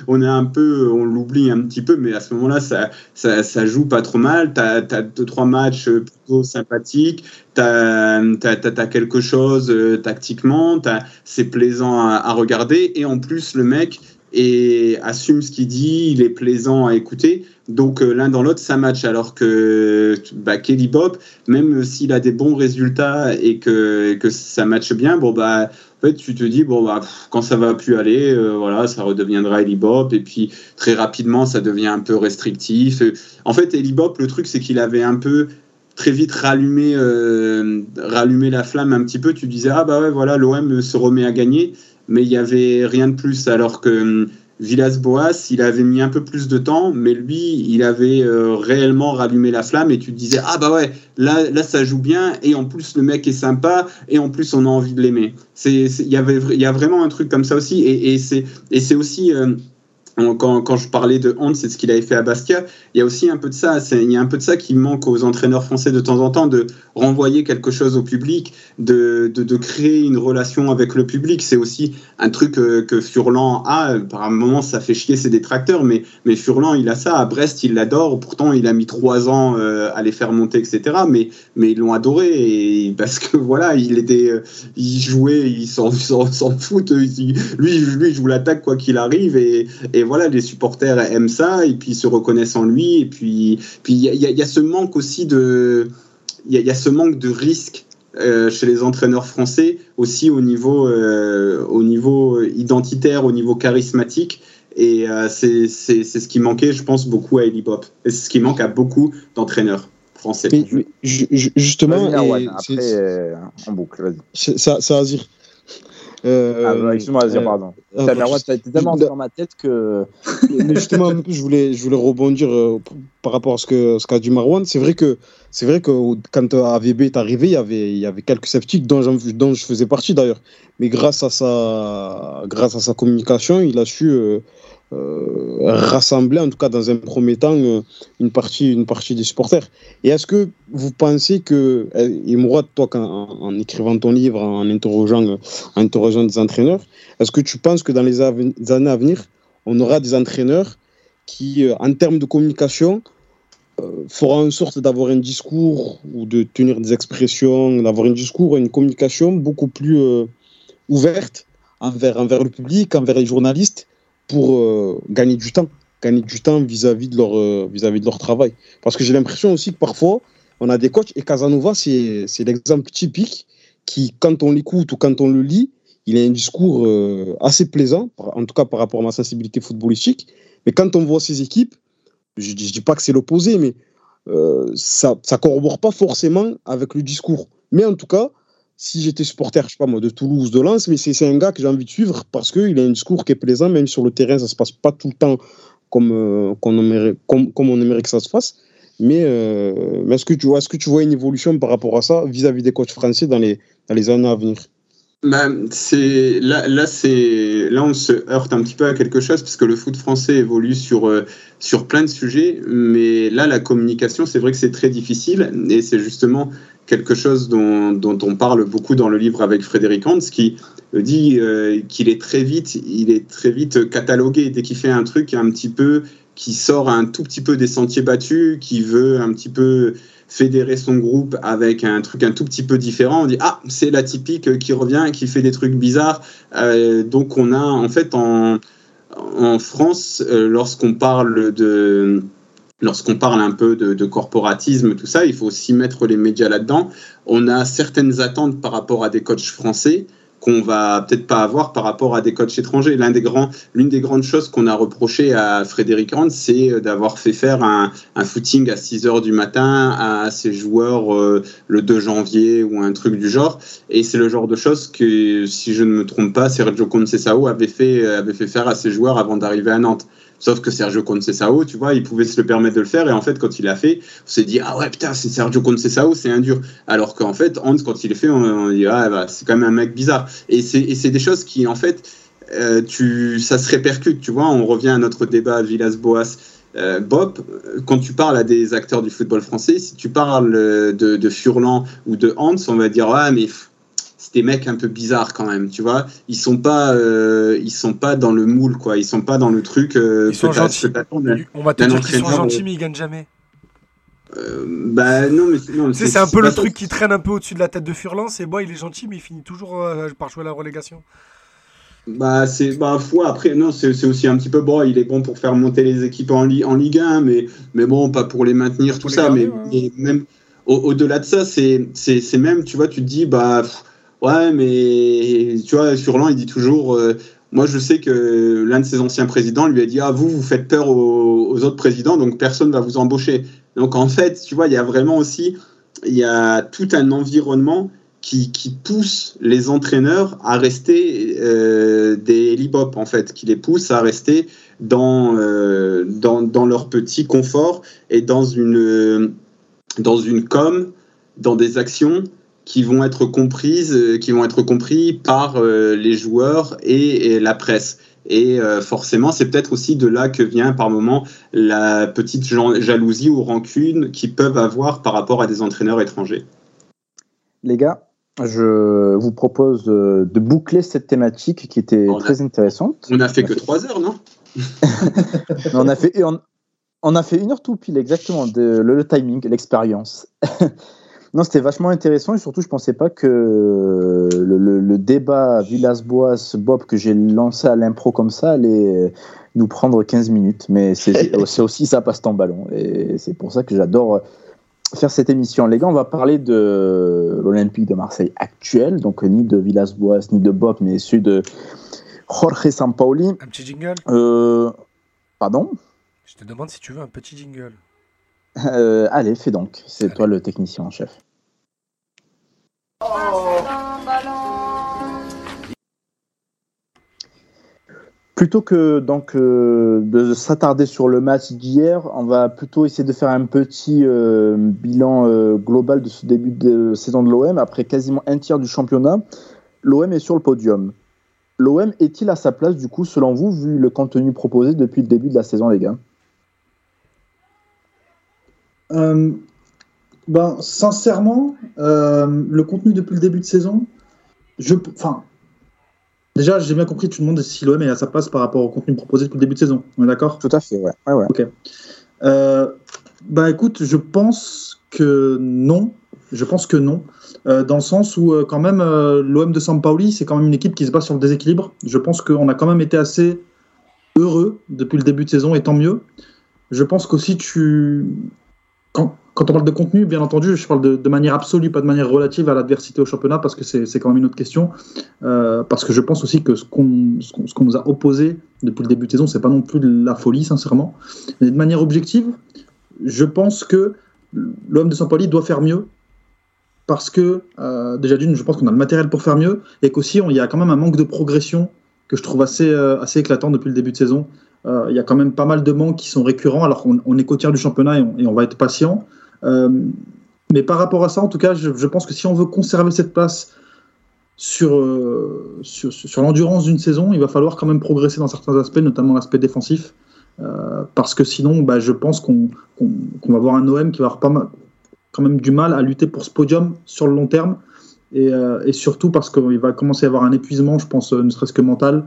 On est un peu, on l'oublie un petit peu, mais à ce moment-là, ça, ça, joue pas trop mal. Tu as, deux, trois matchs plutôt sympathiques. Tu as, as, quelque chose euh, tactiquement. C'est plaisant à, regarder. Et en plus, le mec, et assume ce qu'il dit, il est plaisant à écouter. Donc euh, l'un dans l'autre, ça match. Alors que bah, Kelly Bob, même s'il a des bons résultats et que, que ça matche bien, bon bah en fait tu te dis bon bah quand ça va plus aller, euh, voilà, ça redeviendra Eli Bob et puis très rapidement ça devient un peu restrictif. En fait, Eli Bob, le truc c'est qu'il avait un peu très vite rallumé, euh, rallumé la flamme un petit peu. Tu disais ah bah ouais voilà l'OM se remet à gagner mais il n'y avait rien de plus. Alors que hum, Villas-Boas, il avait mis un peu plus de temps, mais lui, il avait euh, réellement rallumé la flamme et tu te disais, ah bah ouais, là, là ça joue bien, et en plus le mec est sympa, et en plus on a envie de l'aimer. Il y, avait, y a vraiment un truc comme ça aussi, et, et c'est aussi... Euh, quand, je parlais de Hans c'est ce qu'il avait fait à Bastia, il y a aussi un peu de ça. Il y a un peu de ça qui manque aux entraîneurs français de temps en temps, de renvoyer quelque chose au public, de, créer une relation avec le public. C'est aussi un truc que, que, Furlan a. Par un moment, ça fait chier ses détracteurs, mais, mais Furlan, il a ça. À Brest, il l'adore. Pourtant, il a mis trois ans euh, à les faire monter, etc. Mais, ils l'ont adoré parce que voilà, il euh, jouait, il s'en fout. Lui, lui, il joue l'attaque quoi qu'il arrive et, et voilà, les supporters aiment ça et puis se reconnaissent en lui. Et puis, puis il y, y, a ce manque aussi de, il y, y, a ce manque de risque euh, chez les entraîneurs français aussi au niveau, euh, au niveau identitaire, au niveau charismatique. Et euh, c'est ce qui manquait, je pense, beaucoup à Eli Pop. Et c'est ce qui manque à beaucoup d'entraîneurs français. Mais, justement, après, en boucle, vas-y. Ça, ça, dire euh, ah, bah, excuse-moi, euh, pardon. Euh, t'as été tellement dans ma tête que. Mais justement, je voulais, je voulais rebondir euh, par rapport à ce qu'a ce qu'a dit Marwan. C'est vrai que, c'est vrai que quand AVB est arrivé, il y avait, il y avait quelques sceptiques dont, dont je faisais partie d'ailleurs. Mais grâce à sa, grâce à sa communication, il a su euh, rassembler, en tout cas dans un premier temps, euh, une, partie, une partie des supporters. Et est-ce que vous pensez que, et moi, toi, en, écrivant ton livre, en interrogeant, en interrogeant des entraîneurs, est-ce que tu penses que dans les, années à venir, on aura des entraîneurs qui, euh, en termes de communication, feront en sorte d'avoir un discours ou de tenir des expressions, d'avoir un discours, une communication beaucoup plus ouverte envers, envers le public, envers les journalistes, pour euh, gagner du temps, gagner du temps vis-à-vis de, leur, euh, vis-à-vis de leur travail. Parce que j'ai l'impression aussi que parfois, on a des coachs, et Casanova, c'est, l'exemple typique qui, quand on l'écoute ou quand on le lit, il a un discours euh, assez plaisant, en tout cas par rapport à ma sensibilité footballistique. Mais quand on voit ses équipes, je ne dis pas que c'est l'opposé, mais ça ne corrobore pas forcément avec le discours. Mais en tout cas, si j'étais supporter, je sais pas moi, de Toulouse, de Lens, mais c'est un gars que j'ai envie de suivre parce qu'il a un discours qui est plaisant, même sur le terrain, ça se passe pas tout le temps comme, euh, on, aimerait, que ça se fasse. Mais, euh, mais est-ce que, tu vois, est que tu vois une évolution par rapport à ça vis-à-vis des coachs français dans les, dans les années à venir? Bah, c'est là, là, c'est là, on se heurte un petit peu à quelque chose parce que le foot français évolue sur euh, sur plein de sujets, mais là, la communication, c'est vrai que c'est très difficile et c'est justement quelque chose dont, dont, on parle beaucoup dans le livre avec Frédéric Hans, qui dit euh, qu'il est très vite, il est très vite catalogué. Dès qu'il fait un truc un petit peu qui sort un tout petit peu des sentiers battus, qui veut un petit peu fédérer son groupe avec un truc un tout petit peu différent. On dit ah c'est la typique qui revient, qui fait des trucs bizarres. Euh, donc on a en fait en, en France euh, lorsqu'on parle de lorsqu'on parle un peu de, corporatisme, tout ça, il faut aussi mettre les médias là-dedans. On a certaines attentes par rapport à des coachs français qu'on va peut-être pas avoir par rapport à des coachs étrangers. L'une des grandes choses qu'on a reproché à Frédéric Hans, c'est d'avoir fait faire un, footing à 6 heures du matin à ses joueurs euh, le 2 janvier ou un truc du genre. Et c'est le genre de choses que, si je ne me trompe pas, Sergio Conceição avait fait, avait fait faire à ses joueurs avant d'arriver à Nantes. Sauf que Sergio Conceição, tu vois, il pouvait se le permettre de le faire. Et en fait, quand il l'a fait, on s'est dit, ah ouais, putain, c'est Sergio Conceição, c'est un dur. Alors qu'en fait, Hans, quand il est fait, on, dit, ah, bah, c'est quand même un mec bizarre. Et c'est des choses qui, en fait, euh, tu, ça se répercute, tu vois. On revient à notre débat Villas-Boas. Euh, Bob, quand tu parles à des acteurs du football français, si tu parles de, de Furlan ou de Hans, on va dire ah mais c'est des mecs un peu bizarres quand même, tu vois. Ils sont pas, euh, ils sont pas dans le moule quoi. Ils sont pas dans le truc. ils sont gentils. On va te dire qu'ils sont gentils mais ils gagnent jamais. Euh, bah non, mais non, c'est un peu le truc qui traîne un peu au-dessus de la tête de Furlan. C'est bon, il est gentil, mais il finit toujours euh, par jouer la relégation. Bah c'est bah foi après non c'est aussi un petit peu bon il est bon pour faire monter les équipes en, en Ligue 1 mais mais bon pas pour les maintenir tout ça mais, même au-delà de ça c'est c'est même tu vois tu te dis bah ouais mais tu vois Furlan il dit toujours euh, moi, je sais que l'un de ses anciens présidents lui a dit Ah, vous, vous faites peur aux, autres présidents, donc personne ne va vous embaucher. Donc en fait, tu vois, il y a vraiment aussi, il y a tout un environnement qui, qui pousse les entraîneurs à rester euh, des libop en fait, qui les pousse à rester dans, euh, dans, dans, leur petit confort et dans une, dans une com, dans des actions qui vont être comprises, qui vont être compris par euh, les joueurs et la presse. Et euh, forcément, c'est peut-être aussi de là que vient par moment la petite jalousie ou rancune qu'ils peuvent avoir par rapport à des entraîneurs étrangers. Les gars, je vous propose de boucler cette thématique qui était très intéressante. On n'a fait que trois heures, non? On, a fait, on, a fait une heure tout pile, exactement, de, le timing, l'expérience. Non, c'était vachement intéressant et surtout, je pensais pas que le, débat Villas-Boas, Bob, que j'ai lancé à l'impro comme ça, allait nous prendre 15 minutes. Mais c'est aussi ça passe en ballon. Et c'est pour ça que j'adore faire cette émission. Les gars, on va parler de l'Olympique de Marseille actuel, donc ni de Villas-Boas, ni de Bob, mais celui de Jorge Sampaoli. Un petit jingle? Euh, Pardon? Je te demande si tu veux un petit jingle. Euh, allez, fais donc. C'est toi le technicien en chef. Plutôt que donc euh, de s'attarder sur le match d'hier, on va plutôt essayer de faire un petit euh, bilan global de ce début de saison de l'OM. Après quasiment un tiers du championnat, l'OM est sur le podium. L'OM est-il à sa place du coup, selon vous, vu le contenu proposé depuis le début de la saison, les gars? Euh, ben, sincèrement, euh, le contenu depuis le début de saison, je, enfin, déjà, j'ai bien compris, tout le monde si l'OM est à sa place par rapport au contenu proposé depuis le début de saison. On est d'accord? Tout à fait, ouais. ouais, ouais. Ok. Euh, bah écoute, je pense que non. Je pense que non. dans le sens où, quand même, l'OM de Sampaoli, c'est quand même une équipe qui se base sur le déséquilibre. Je pense qu'on a quand même été assez heureux depuis le début de saison, et tant mieux. Je pense qu'aussi, tu quand, on parle de contenu, bien entendu, je parle de, manière absolue, pas de manière relative à l'adversité au championnat, parce que c'est quand même une autre question. Euh, parce que je pense aussi que ce qu'on nous a opposé depuis le début de saison, c'est pas non plus de la folie, sincèrement. Mais de manière objective, je pense que l'homme de Saint-Pauli doit faire mieux. Parce que, euh, déjà d'une, je pense qu'on a le matériel pour faire mieux, et qu'aussi, il y a quand même un manque de progression que je trouve assez, euh, éclatant depuis le début de saison. Il y a quand même pas mal de manques qui sont récurrents, alors qu'on on est côtière du championnat et on, va être patient. Euh, mais par rapport à ça, en tout cas, je, pense que si on veut conserver cette place sur, euh, sur, l'endurance d'une saison, il va falloir quand même progresser dans certains aspects, notamment l'aspect défensif. parce que sinon, bah, je pense qu'on va avoir un OM qui va avoir quand même du mal à lutter pour ce podium sur le long terme. Et, surtout parce qu'il va commencer à avoir un épuisement, je pense, ne serait-ce que mental,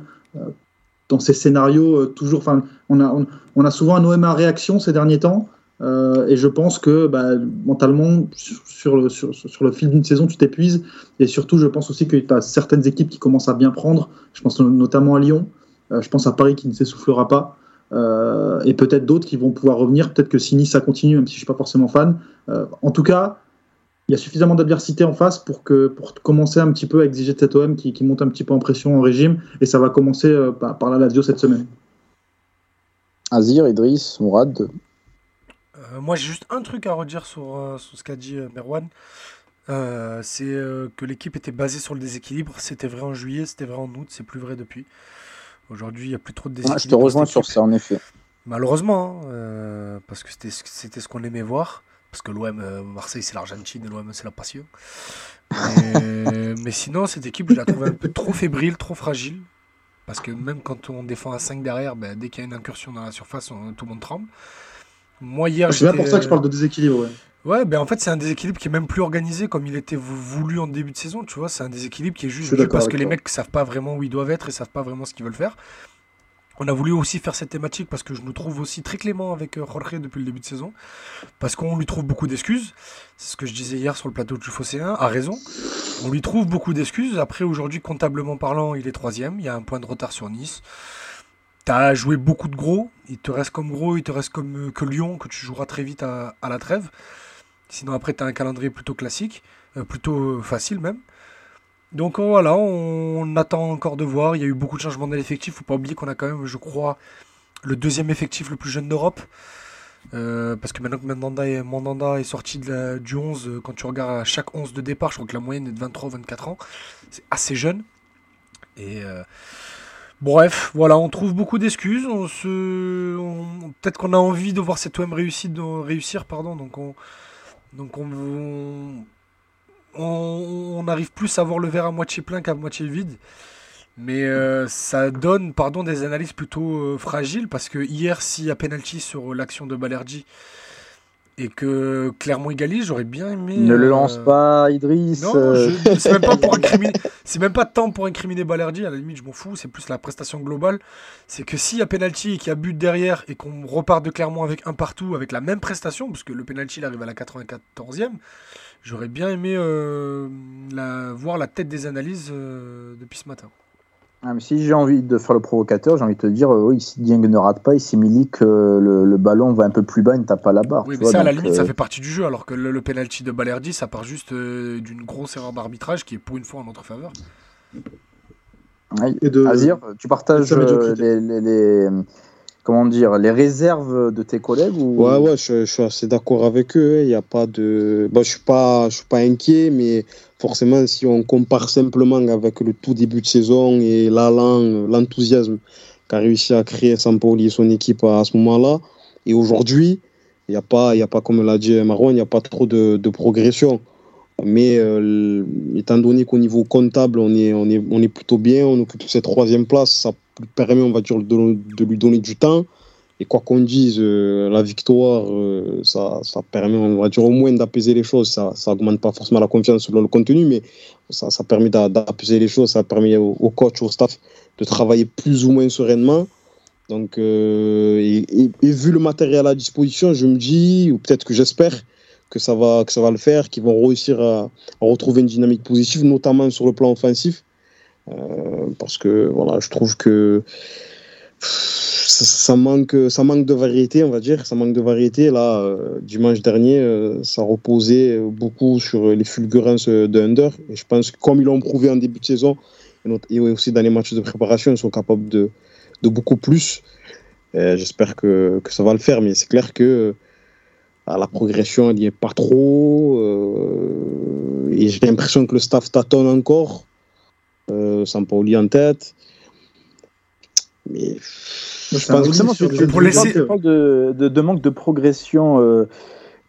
dans ces scénarios euh, toujours. On a, on, a souvent un OM à réaction ces derniers temps. Euh, et je pense que bah, mentalement, sur le, sur, fil d'une saison, tu t'épuises. Et surtout, je pense aussi que tu as certaines équipes qui commencent à bien prendre. Je pense notamment à Lyon. Euh, je pense à Paris qui ne s'essoufflera pas. et peut-être d'autres qui vont pouvoir revenir. Peut-être que si Nice ça continue, même si je ne suis pas forcément fan. en tout cas, il y a suffisamment d'adversité en face pour, que, pour commencer un petit peu à exiger de cet OM qui, monte un petit peu en pression en régime. Et ça va commencer euh, par, la Lazio cette semaine. Azir, Idriss, Mourad euh, Moi, j'ai juste un truc à redire sur, euh, ce qu'a dit Merwan. c'est que l'équipe était basée sur le déséquilibre. C'était vrai en juillet, c'était vrai en août, c'est plus vrai depuis. Aujourd'hui, il n'y a plus trop de déséquilibre. je te rejoins sur ça, en effet. Malheureusement, hein, parce que c'était ce qu'on aimait voir. Parce que l'OM, euh, Marseille, c'est l'Argentine et l'OM, c'est la passion. Mais, sinon, cette équipe, je la trouve un peu trop fébrile, trop fragile. parce que même quand on défend à 5 derrière, ben, dès qu'il y a une incursion dans la surface, on- tout le monde tremble. Moi, hier, C'est bien j'étais, pour ça que je parle euh, de déséquilibre. Ouais. Ouais, ben en fait, c'est un déséquilibre qui est même plus organisé comme il était vou- voulu en début de saison, tu vois. C'est un déséquilibre qui est juste dû parce que les mecs savent pas vraiment où ils doivent être et savent pas vraiment ce qu'ils veulent faire. On a voulu aussi faire cette thématique parce que je nous trouve aussi très clément avec euh, Jorge depuis le début de saison. Parce qu'on lui trouve beaucoup d'excuses. C'est ce que je disais hier sur le plateau du Fosséen, à raison. On lui trouve beaucoup d'excuses. Après, aujourd'hui, comptablement parlant, il est troisième. Il y a un point de retard sur Nice. T'as joué beaucoup de gros. Il te reste comme gros, il te reste comme euh, que Lyon, que tu joueras très vite à, la trêve. Sinon, après, tu as un calendrier plutôt classique, euh, plutôt euh, facile même. Donc voilà, on, attend encore de voir. Il y a eu beaucoup de changements dans l'effectif. faut pas oublier qu'on a quand même, je crois, le deuxième effectif le plus jeune d'Europe. Parce que maintenant que Mandanda est, est sorti du 11, euh, quand tu regardes à chaque 11 de départ, je crois que la moyenne est de 23-24 ans. C'est assez jeune. Et bref, voilà, on trouve beaucoup d'excuses. On se, on- peut-être qu'on a envie de voir cet OM réussir, pardon. Donc on, on, on, arrive plus à voir le verre à moitié plein qu'à moitié vide. Mais euh, ça donne pardon, des analyses plutôt euh, fragiles parce que hier, s'il y a penalty sur l'action de Balerdi et que Clermont égalise, j'aurais bien aimé. Ne le euh, lance pas, Idriss. non, euh, c'est même pas pour incriminer. C'est même pas tant pour incriminer Balerdi. À la limite, je m'en fous. C'est plus la prestation globale. C'est que s'il y a penalty et qu'il y a but derrière et qu'on repart de Clermont avec un partout avec la même prestation, parce que le penalty il arrive à la 94e, j'aurais bien aimé euh, la- voir la tête des analyses euh, depuis ce matin. Ah, mais si j'ai envie de faire le provocateur, j'ai envie de te dire, euh, oui, si Dieng ne rate pas, ici Milik, euh, le, le ballon va un peu plus bas, il ne tape pas la barre. Oui, tu mais vois, ça, à la limite, ça euh, fait partie du jeu, alors que le, le penalty de Balerdi, ça part juste euh, d'une grosse erreur d'arbitrage qui est pour une fois en notre faveur. ouais. Et de, Azir, tu partages les, les- les- comment dire, les réserves de tes collègues ou... Ouais, ouais, je, je suis assez d'accord avec eux. hein. Il y a pas de. Bon, je suis pas, je suis pas inquiet, mais forcément, si on compare simplement avec le tout début de saison et l'allant, l'enthousiasme qu'a réussi à créer Sampaoli et son équipe à, ce moment-là, et aujourd'hui, il n'y a pas, a pas, comme l'a dit Marwan, il n'y a pas trop de, progression. Mais euh, étant donné qu'au niveau comptable, on est, on, est, on est plutôt bien, on occupe cette troisième place, ça permet, on va dire, de lui donner du temps. Et quoi qu'on dise, euh, la victoire, euh, ça, ça permet, on va dire, au moins d'apaiser les choses. Ça ça augmente pas forcément la confiance selon le contenu, mais ça, ça permet d'a- d'apaiser les choses. Ça permet au, au coach, au staff de travailler plus ou moins sereinement. Donc, euh, et, vu le matériel à disposition, je me dis, ou peut-être que j'espère, que ça va, que ça va le faire, qu'ils vont réussir à, retrouver une dynamique positive, notamment sur le plan offensif. Parce que voilà, je trouve que ça, manque, ça manque de variété, on va dire. Ça manque de variété. Là, euh, dimanche dernier, euh, ça reposait beaucoup sur les fulgurances de Under. Et je pense que comme ils l'ont prouvé en début de saison, et aussi dans les matchs de préparation, ils sont capables de, beaucoup plus. Euh, J'espère que, ça va le faire, mais c'est clair que la progression, elle n'y est pas trop. et j'ai l'impression que le staff tâtonne encore. Euh, Sampaoli en tête. Mais je pense que Justement, sur tu, Pour laisser- parles- tu parles de, de- de manque de progression euh,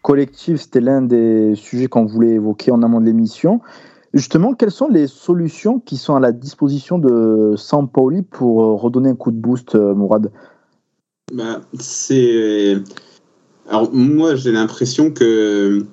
collective, c'était l'un des sujets qu'on voulait évoquer en amont de l'émission. Justement, quelles sont les solutions qui sont à la disposition de Sampaoli pour euh, redonner un coup de boost, euh, Mourad? Bah, c'est. Alors, moi, j'ai l'impression que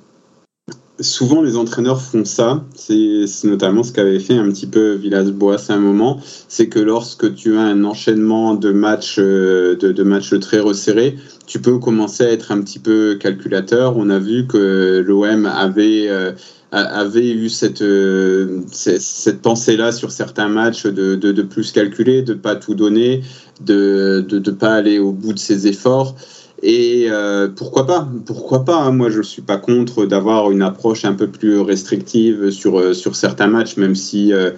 souvent les entraîneurs font ça. C'est notamment ce qu'avait fait un petit peu Villas-Boas à un moment. C'est que lorsque tu as un enchaînement de matchs, euh, de, de matchs très resserrés, tu peux commencer à être un petit peu calculateur. On a vu que l'OM avait. euh, avait eu cette, euh, cette, pensée-là sur certains matchs de, de, de plus calculer, de pas tout donner, de ne pas aller au bout de ses efforts. Et euh, pourquoi pas? Pourquoi pas hein? Moi, je ne suis pas contre d'avoir une approche un peu plus restrictive sur, euh, sur certains matchs, même si euh,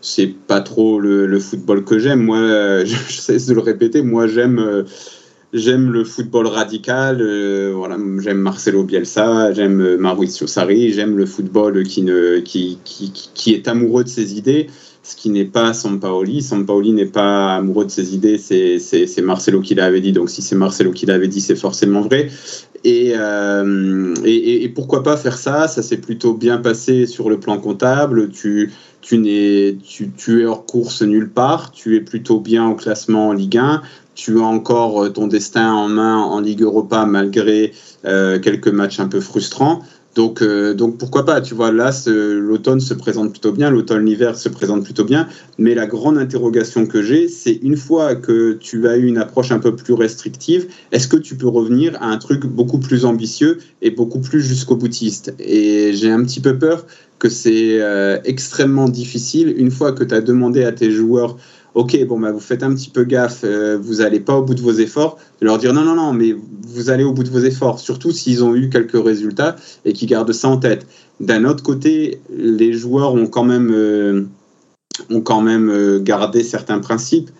c'est pas trop le, football que j'aime. Moi, euh, je, je cesse de le répéter, moi, j'aime. J'aime le football radical, voilà, j'aime Marcelo Bielsa, j'aime Maurizio Sarri, j'aime le football qui, ne, qui, qui- qui est amoureux de ses idées. Ce qui n'est pas Sampaoli. Sampaoli n'est pas amoureux de ses idées, c'est Marcelo qui l'avait dit. Donc si c'est Marcelo qui l'avait dit, c'est forcément vrai. Euh, et, et, pourquoi pas faire ça? Ça s'est plutôt bien passé sur le plan comptable. Tu, tu, es, tu, es hors course nulle part. Tu es plutôt bien au classement en Ligue 1. Tu as encore ton destin en main en Ligue Europa malgré euh, quelques matchs un peu frustrants. Donc, euh, donc pourquoi pas, tu vois, là, l'automne se présente plutôt bien, l'automne-l'hiver se présente plutôt bien, mais la grande interrogation que j'ai, c'est une fois que tu as eu une approche un peu plus restrictive, est-ce que tu peux revenir à un truc beaucoup plus ambitieux et beaucoup plus jusqu'au boutiste Et j'ai un petit peu peur que c'est euh, extrêmement difficile, une fois que tu as demandé à tes joueurs ok, bon, bah, vous faites un petit peu gaffe, euh, vous n'allez pas au bout de vos efforts, de leur dire non, non, non, mais vous allez au bout de vos efforts, surtout s'ils ont eu quelques résultats et qu'ils gardent ça en tête. D'un autre côté, les joueurs ont quand même, euh, ont quand même euh, gardé certains principes.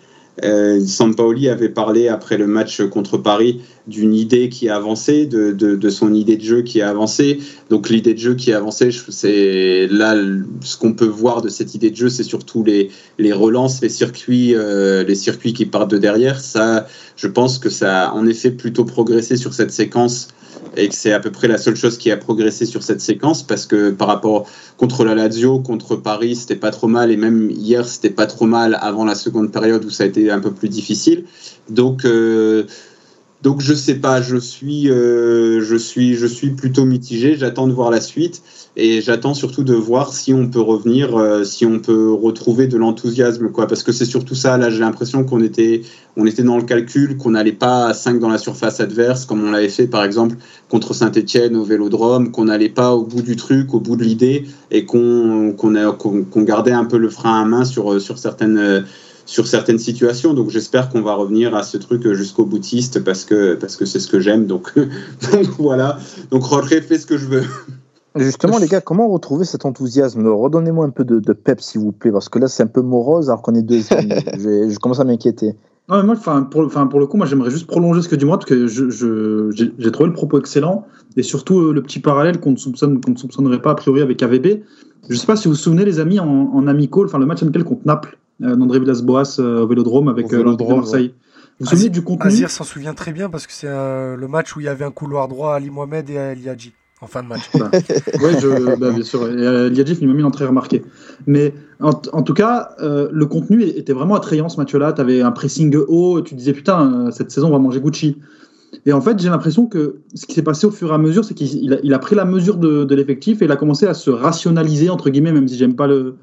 Euh, Sampaoli avait parlé après le match contre Paris d'une idée qui a avancé, de, de, son idée de jeu qui a avancé. Donc l'idée de jeu qui a avancé, c'est là ce qu'on peut voir de cette idée de jeu, c'est surtout les, les relances, les circuits, euh, les circuits qui partent de derrière. Ça, je pense que ça a en effet plutôt progressé sur cette séquence et que c'est à peu près la seule chose qui a progressé sur cette séquence parce que par rapport contre la Lazio, contre Paris, c'était pas trop mal et même hier, c'était pas trop mal avant la seconde période où ça a été un peu plus difficile. Donc euh, donc je sais pas, je suis, euh, je suis, je suis plutôt mitigé. J'attends de voir la suite et j'attends surtout de voir si on peut revenir, euh, si on peut retrouver de l'enthousiasme, quoi. Parce que c'est surtout ça. Là, j'ai l'impression qu'on était, on était dans le calcul, qu'on n'allait pas à 5 dans la surface adverse, comme on l'avait fait par exemple contre Saint-Etienne au Vélodrome, qu'on n'allait pas au bout du truc, au bout de l'idée, et qu'on qu'on gardait un peu le frein à main sur sur certaines sur certaines situations. Donc j'espère qu'on va revenir à ce truc jusqu'au boutiste parce que parce que c'est ce que j'aime. Donc, voilà. Donc Roger fait ce que je veux. Justement, les gars, comment retrouver cet enthousiasme? Redonnez-moi un peu de, pep, s'il vous plaît, parce que là, c'est un peu morose alors qu'on est deux. je, je, commence à m'inquiéter. Non, mais moi, pour, pour le coup, moi, j'aimerais juste prolonger ce que du moi, parce que j'ai je, trouvé le propos excellent, et surtout euh, le petit parallèle qu'on ne, soupçonne, qu'on ne soupçonnerait pas a priori avec AVB. Je ne sais pas si vous vous souvenez, les amis, en, en amical, enfin le match amical contre Naples, d'André Villas-Boas euh, au Vélodrome avec euh, l'Olympique de Marseille. Vous vous souvenez du contenu? Azir s'en souvient très bien parce que c'est le match où il y avait un couloir droit à Ali Mohamed et à Eliadji en fin de match. Bah, oui, bah, bien sûr. Eliadji, il m'a mis une entrée remarquée. Mais en, tout cas, le contenu était vraiment attrayant ce match-là. Tu avais un pressing haut, tu disais putain, cette saison on va manger Gucci. Et en fait, j'ai l'impression que ce qui s'est passé au fur et à mesure, c'est qu'il a, il a, pris la mesure de, de l'effectif et il a commencé à se rationaliser, entre guillemets, même si j'aime pas le, euh,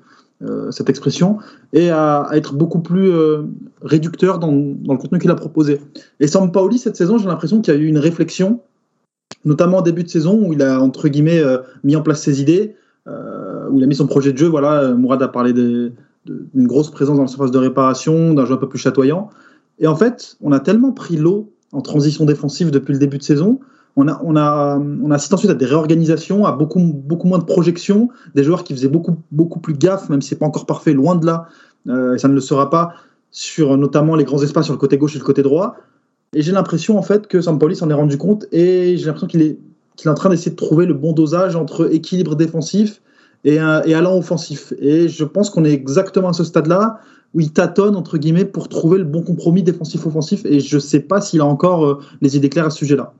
cette expression, et à, être beaucoup plus euh, réducteur dans, le contenu qu'il a proposé. Et Paoli cette saison, j'ai l'impression qu'il y a eu une réflexion, notamment au début de saison, où il a, entre guillemets, euh, mis en place ses idées, où il a mis son projet de jeu. Voilà, Mourad a parlé d'une grosse présence dans la surface de réparation, d'un jeu un peu plus chatoyant. Et en fait, on a tellement pris l'eau en transition défensive depuis le début de saison on a, on a, on assiste ensuite à des réorganisations, à beaucoup, beaucoup moins de projections, des joueurs qui faisaient beaucoup, beaucoup plus gaffe, même si c'est pas encore parfait, loin de là, euh, et ça ne le sera pas, sur notamment les grands espaces sur le côté gauche et le côté droit. Et j'ai l'impression en fait que Sampoli s'en est rendu compte et j'ai l'impression qu'il est, qu'il est en train d'essayer de trouver le bon dosage entre équilibre défensif et, et allant offensif. Et je pense qu'on est exactement à ce stade-là où il tâtonne entre guillemets pour trouver le bon compromis défensif-offensif. Et je ne sais pas s'il a encore euh, les idées claires à ce sujet-là.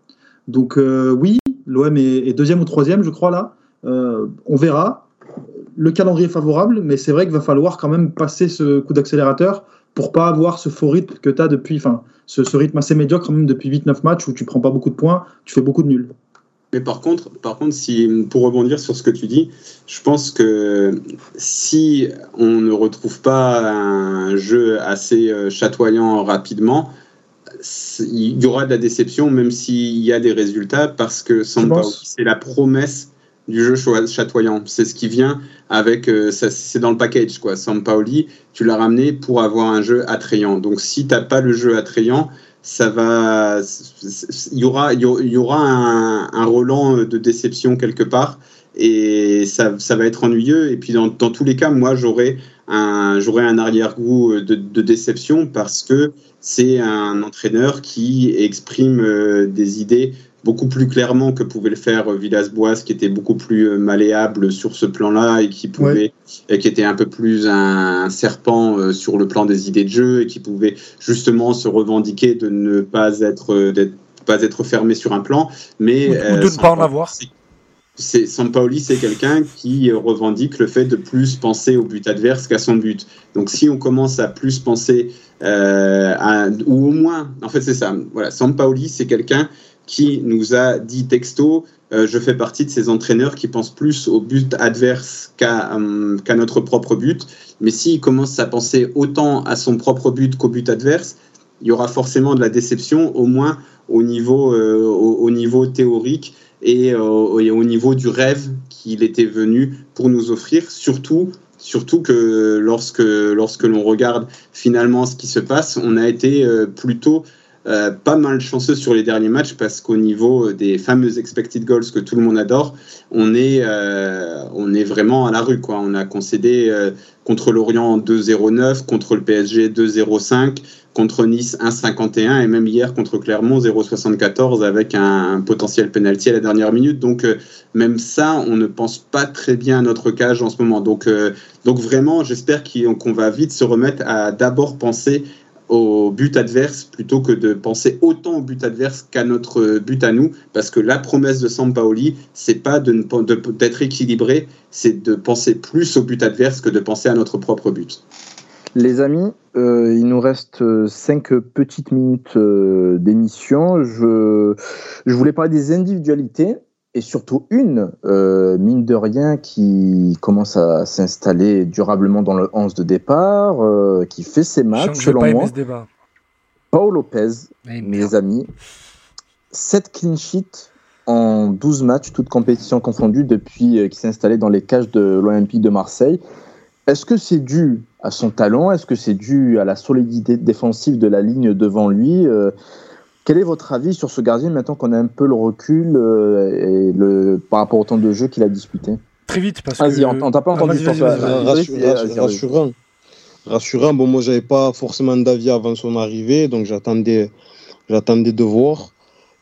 Donc euh, oui, l'OM est, deuxième ou troisième, je crois là. Euh, on verra. Le calendrier est favorable, mais c'est vrai qu'il va falloir quand même passer ce coup d'accélérateur pour pas avoir ce faux rythme que tu as depuis, enfin, ce, rythme assez médiocre quand même depuis 8-9 matchs où tu prends pas beaucoup de points, tu fais beaucoup de nuls. Mais par contre, par contre si, pour rebondir sur ce que tu dis, je pense que si on ne retrouve pas un jeu assez euh, chatoyant rapidement, il y aura de la déception, même s'il y a des résultats, parce que c'est la promesse du jeu chatoyant. C'est ce qui vient avec, euh, c'est dans le package quoi. Sampaoli, tu l'as ramené pour avoir un jeu attrayant. Donc si tu n'as pas le jeu attrayant, ça va, il y aura, il y aura un, un relan de déception quelque part et ça, ça, va être ennuyeux. Et puis dans, dans tous les cas, moi j'aurais un, un arrière-goût de, de, déception parce que c'est un entraîneur qui exprime euh, des idées beaucoup plus clairement que pouvait le faire Villas-Boas, qui était beaucoup plus malléable sur ce plan-là et qui pouvait, et qui était un peu plus un, serpent sur le plan des idées de jeu et qui pouvait justement se revendiquer de ne pas être, pas être fermé sur un plan, mais ou, de ne pas en avoir c'est Sampaoli, c'est quelqu'un qui revendique le fait de plus penser au but adverse qu'à son but. Donc, si on commence à plus penser, euh, ou au moins, en fait, c'est ça. Voilà, Sampaoli, c'est quelqu'un qui nous a dit texto euh, je fais partie de ces entraîneurs qui pensent plus au but adverse qu'à euh, notre propre but. Mais s'il commence à penser autant à son propre but qu'au but adverse, il y aura forcément de la déception, au moins au niveau théorique et, euh, au niveau du rêve qu'il était venu pour nous offrir, surtout que lorsque, lorsque l'on regarde finalement ce qui se passe, on a été euh, plutôt euh, pas mal chanceux sur les derniers matchs parce qu'au niveau des fameux expected goals que tout le monde adore, on est, on est vraiment à la rue. Quoi. On a concédé contre l'Orient 2-0-9, contre le PSG 2-0-5, contre Nice 1,51 et même hier contre Clermont 0,74 avec un, potentiel penalty à la dernière minute. Donc euh, même ça, on ne pense pas très bien à notre cage en ce moment. Donc, euh, donc vraiment, j'espère qu'on va vite se remettre à d'abord penser au but adverse plutôt que de penser autant au but adverse qu'à notre but à nous, parce que la promesse de Sampaoli, c'est pas d'être de, équilibré, c'est de penser plus au but adverse que de penser à notre propre but. Les amis, euh, il nous reste euh, cinq petites minutes euh, d'émission. Je, je voulais parler des individualités et surtout une, mine de rien, qui commence à s'installer durablement dans le 11 de départ, qui fait ses matchs, selon moi. Paul Lopez, mes amis, 7 clean sheets en 12 matchs, toutes compétitions confondues, depuis qu'il s'est installé dans les cages de l'Olympique de Marseille. Est-ce que c'est dû à son talent? Est-ce que c'est dû à la solidité défensive de la ligne devant lui? Euh, Quel est votre avis sur ce gardien maintenant qu'on a un peu le recul euh, et le, par rapport au temps de jeu qu'il a disputé? Très vite, parce que. on, t'a pas entendu sur ça. Rassurant. Rassurant. Bon, moi, j'avais pas forcément d'avis avant son arrivée, donc j'attendais, j'attendais de voir.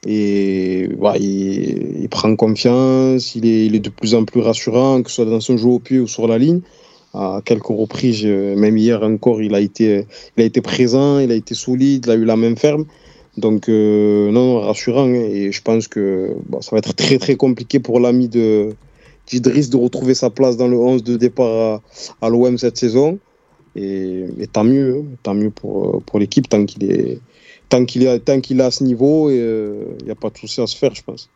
Et il, prend confiance, il est, il est de plus en plus rassurant, que ce soit dans son jeu au pied ou sur la ligne à quelques reprises, même hier encore, il a été, il a été présent, il a été solide, il a eu la main ferme. Donc, euh, non, rassurant. Hein. et je pense que ça va être très, très compliqué pour l'ami de d'Idriss de retrouver sa place dans le 11 de départ à, l'OM cette saison. Et, tant mieux, hein. tant mieux pour, pour l'équipe, tant qu'il est, tant qu'il à ce niveau, il n'y euh, a pas de souci à se faire, je pense.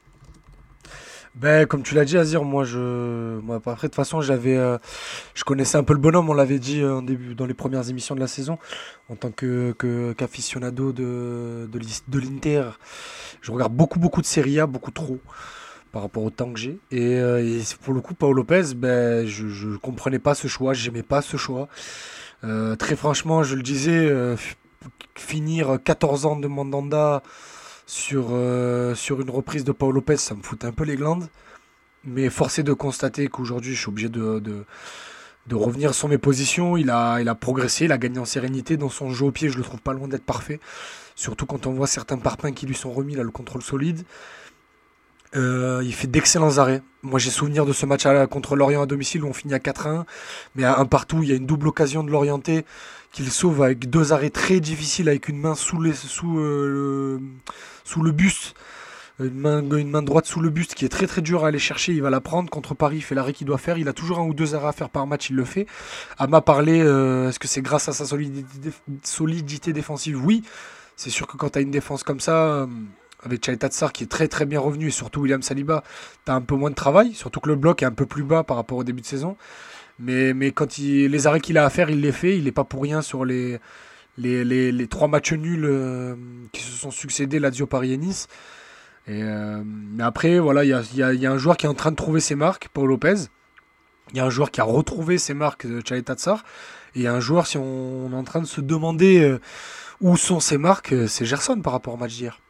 Ben, comme tu l'as dit, Azir, moi, je, moi, après, de toute façon, j'avais, euh, je connaissais un peu le bonhomme, on l'avait dit euh, en début, dans les premières émissions de la saison, en tant que, qu'aficionado de, de, l'Inter. Je regarde beaucoup, beaucoup de Serie A, beaucoup trop, par rapport au temps que j'ai. Et, euh, pour le coup, Paolo Lopez, ben, je, je comprenais pas ce choix, j'aimais pas ce choix. très franchement, je le disais, finir 14 ans de Mandanda, sur, euh, sur une reprise de Paul Lopez, ça me fout un peu les glandes. Mais forcé de constater qu'aujourd'hui, je suis obligé de, revenir sur mes positions. Il a, il a progressé, il a gagné en sérénité. Dans son jeu au pied, je le trouve pas loin d'être parfait. Surtout quand on voit certains parpaings qui lui sont remis, là, le contrôle solide. Euh, il fait d'excellents arrêts. Moi, j'ai souvenir de ce match contre l'Orient à domicile où on finit à 4-1, mais à un partout, il y a une double occasion de l'orienter qu'il sauve avec deux arrêts très difficiles, avec une main sous, les, sous, euh, le, buste, une main, droite sous le buste qui est très très dur à aller chercher. Il va la prendre contre Paris, il fait l'arrêt qu'il doit faire. Il a toujours un ou deux arrêts à faire par match, il le fait. m'a parlé, euh, est-ce que c'est grâce à sa solidité, défensive? Oui. C'est sûr que quand tu as une défense comme ça avec Chalet Tatsar qui est très très bien revenu et surtout William Saliba, tu as un peu moins de travail, surtout que le bloc est un peu plus bas par rapport au début de saison. Mais, mais quand il, les arrêts qu'il a à faire, il les fait. Il n'est pas pour rien sur les, les, les, les trois matchs nuls euh, qui se sont succédés, Lazio, Paris et Nice. Euh, mais après, voilà, il y a, y, a, un joueur qui est en train de trouver ses marques, Paul Lopez. Il y a un joueur qui a retrouvé ses marques, de Chalet. Et il y a un joueur, si on, est en train de se demander euh, où sont ses marques, c'est Gerson par rapport au match d'hier.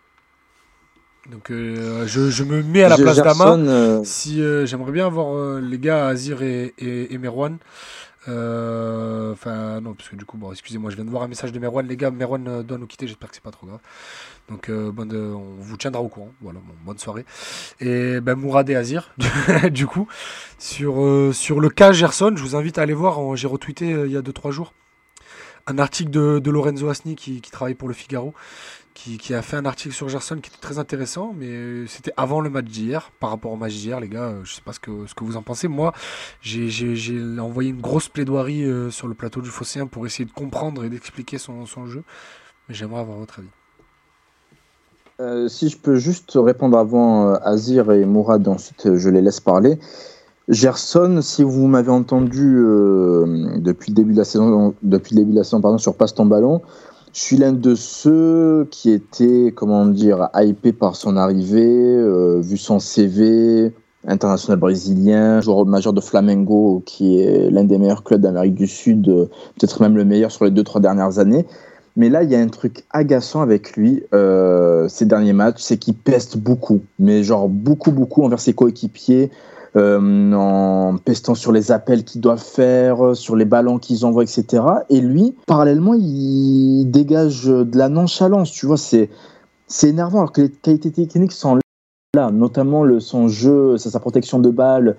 Donc euh, je, je me mets à la place d'Ama. Euh, Si euh, j'aimerais bien avoir euh, les gars Azir et, et, et Merwan. Enfin non parce que du coup bon excusez-moi je viens de voir un message de Merwan. Les gars Merwan doit nous quitter j'espère que c'est pas trop grave. Donc bonne, on vous tiendra au courant. Voilà bon, bonne soirée. Et ben Mourad et Azir du coup sur sur le cas Gerson je vous invite à aller voir. J'ai retweeté il y a 2-3 jours un article de, de Lorenzo Asni qui, qui travaille pour le Figaro qui, a fait un article sur Gerson qui était très intéressant, mais euh, c'était avant le match d'hier. Par rapport au match d'hier, les gars, euh, je sais pas ce que, ce que vous en pensez. Moi, j'ai- envoyé une grosse plaidoirie euh, sur le plateau du Phocéen pour essayer de comprendre et d'expliquer son, jeu. Mais j'aimerais avoir votre avis. Si je peux juste répondre avant euh, Azir et Mourad, ensuite je les laisse parler. Gerson, si vous m'avez entendu depuis le début de la saison, depuis le début de la saison pardon, sur Passe ton ballon, je suis l'un de ceux qui étaient, comment dire, hypé par son arrivée, euh, vu son CV, international brésilien, joueur majeur de Flamengo, qui est l'un des meilleurs clubs d'Amérique du Sud, euh, peut-être même le meilleur sur les deux trois dernières années. Mais là, il y a un truc agaçant avec lui euh, ces derniers matchs, c'est qu'il peste beaucoup, mais genre beaucoup, beaucoup envers ses coéquipiers, euh, en pestant sur les appels qu'ils doivent faire, sur les ballons qu'ils envoient, etc. Et lui, parallèlement, il dégage de la nonchalance, tu vois, c'est c'est énervant, alors que les qualités techniques sont là, notamment son jeu, sa, sa protection de balle,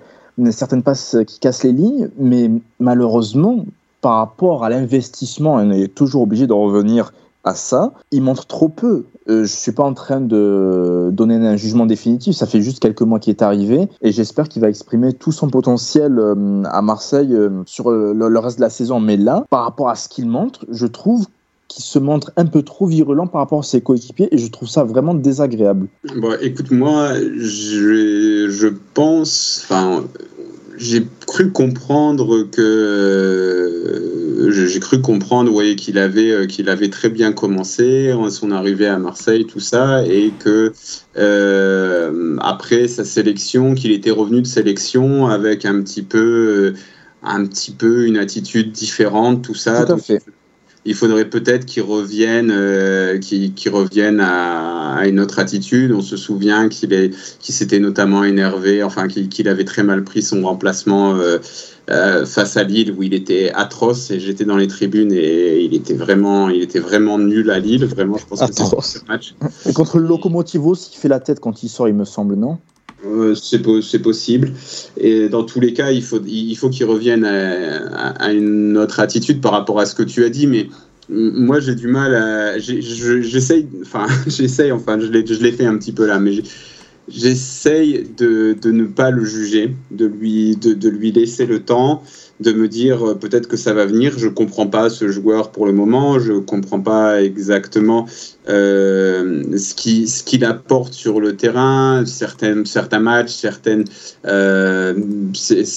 certaines passes qui cassent les lignes, mais malheureusement, par rapport à l'investissement, on est toujours obligé de revenir à ça, il montre trop peu. Euh, je suis pas en train de donner un jugement définitif, ça fait juste quelques mois qu'il est arrivé, et j'espère qu'il va exprimer tout son potentiel euh, à Marseille euh, sur le, le reste de la saison. Mais là, par rapport à ce qu'il montre, je trouve qu'il se montre un peu trop virulent par rapport à ses coéquipiers, et je trouve ça vraiment désagréable. Bon, écoute, moi, je, je pense, enfin, j'ai cru comprendre que j'ai cru comprendre, ouais, qu'il avait euh, qu'il avait très bien commencé en son arrivée à Marseille, tout ça, et que euh, après sa sélection, qu'il était revenu de sélection avec un petit peu un petit peu une attitude différente, tout ça. Tout à Donc, fait. Il faudrait peut-être qu'il revienne, euh, qu'il qu'il revienne à, à une autre attitude. On se souvient qu'il est, qu'il s'était notamment énervé, enfin qu'il avait très mal pris son remplacement euh, euh, face à Lille où il était atroce et j'étais dans les tribunes et il était vraiment, il était vraiment nul à Lille. Vraiment, je pense que c'est match. Et contre le Locomotivo, il fait la tête quand il sort, il me semble, non? Euh, c'est po- c'est possible. Et dans tous les cas, il faut il faut qu'il revienne à, à- une autre attitude par rapport à ce que tu as dit. Mais moi, j'ai du mal à. J'essaye, enfin, j'essaye, enfin, je l'ai fait un petit peu là, mais j'essaye de, ne pas le juger, de lui, de, de lui laisser le temps, de me dire euh, peut-être que ça va venir. Je comprends pas ce joueur pour le moment, je comprends pas exactement euh, ce qui ce qu'il apporte sur le terrain, certains certains matchs, certaines euh,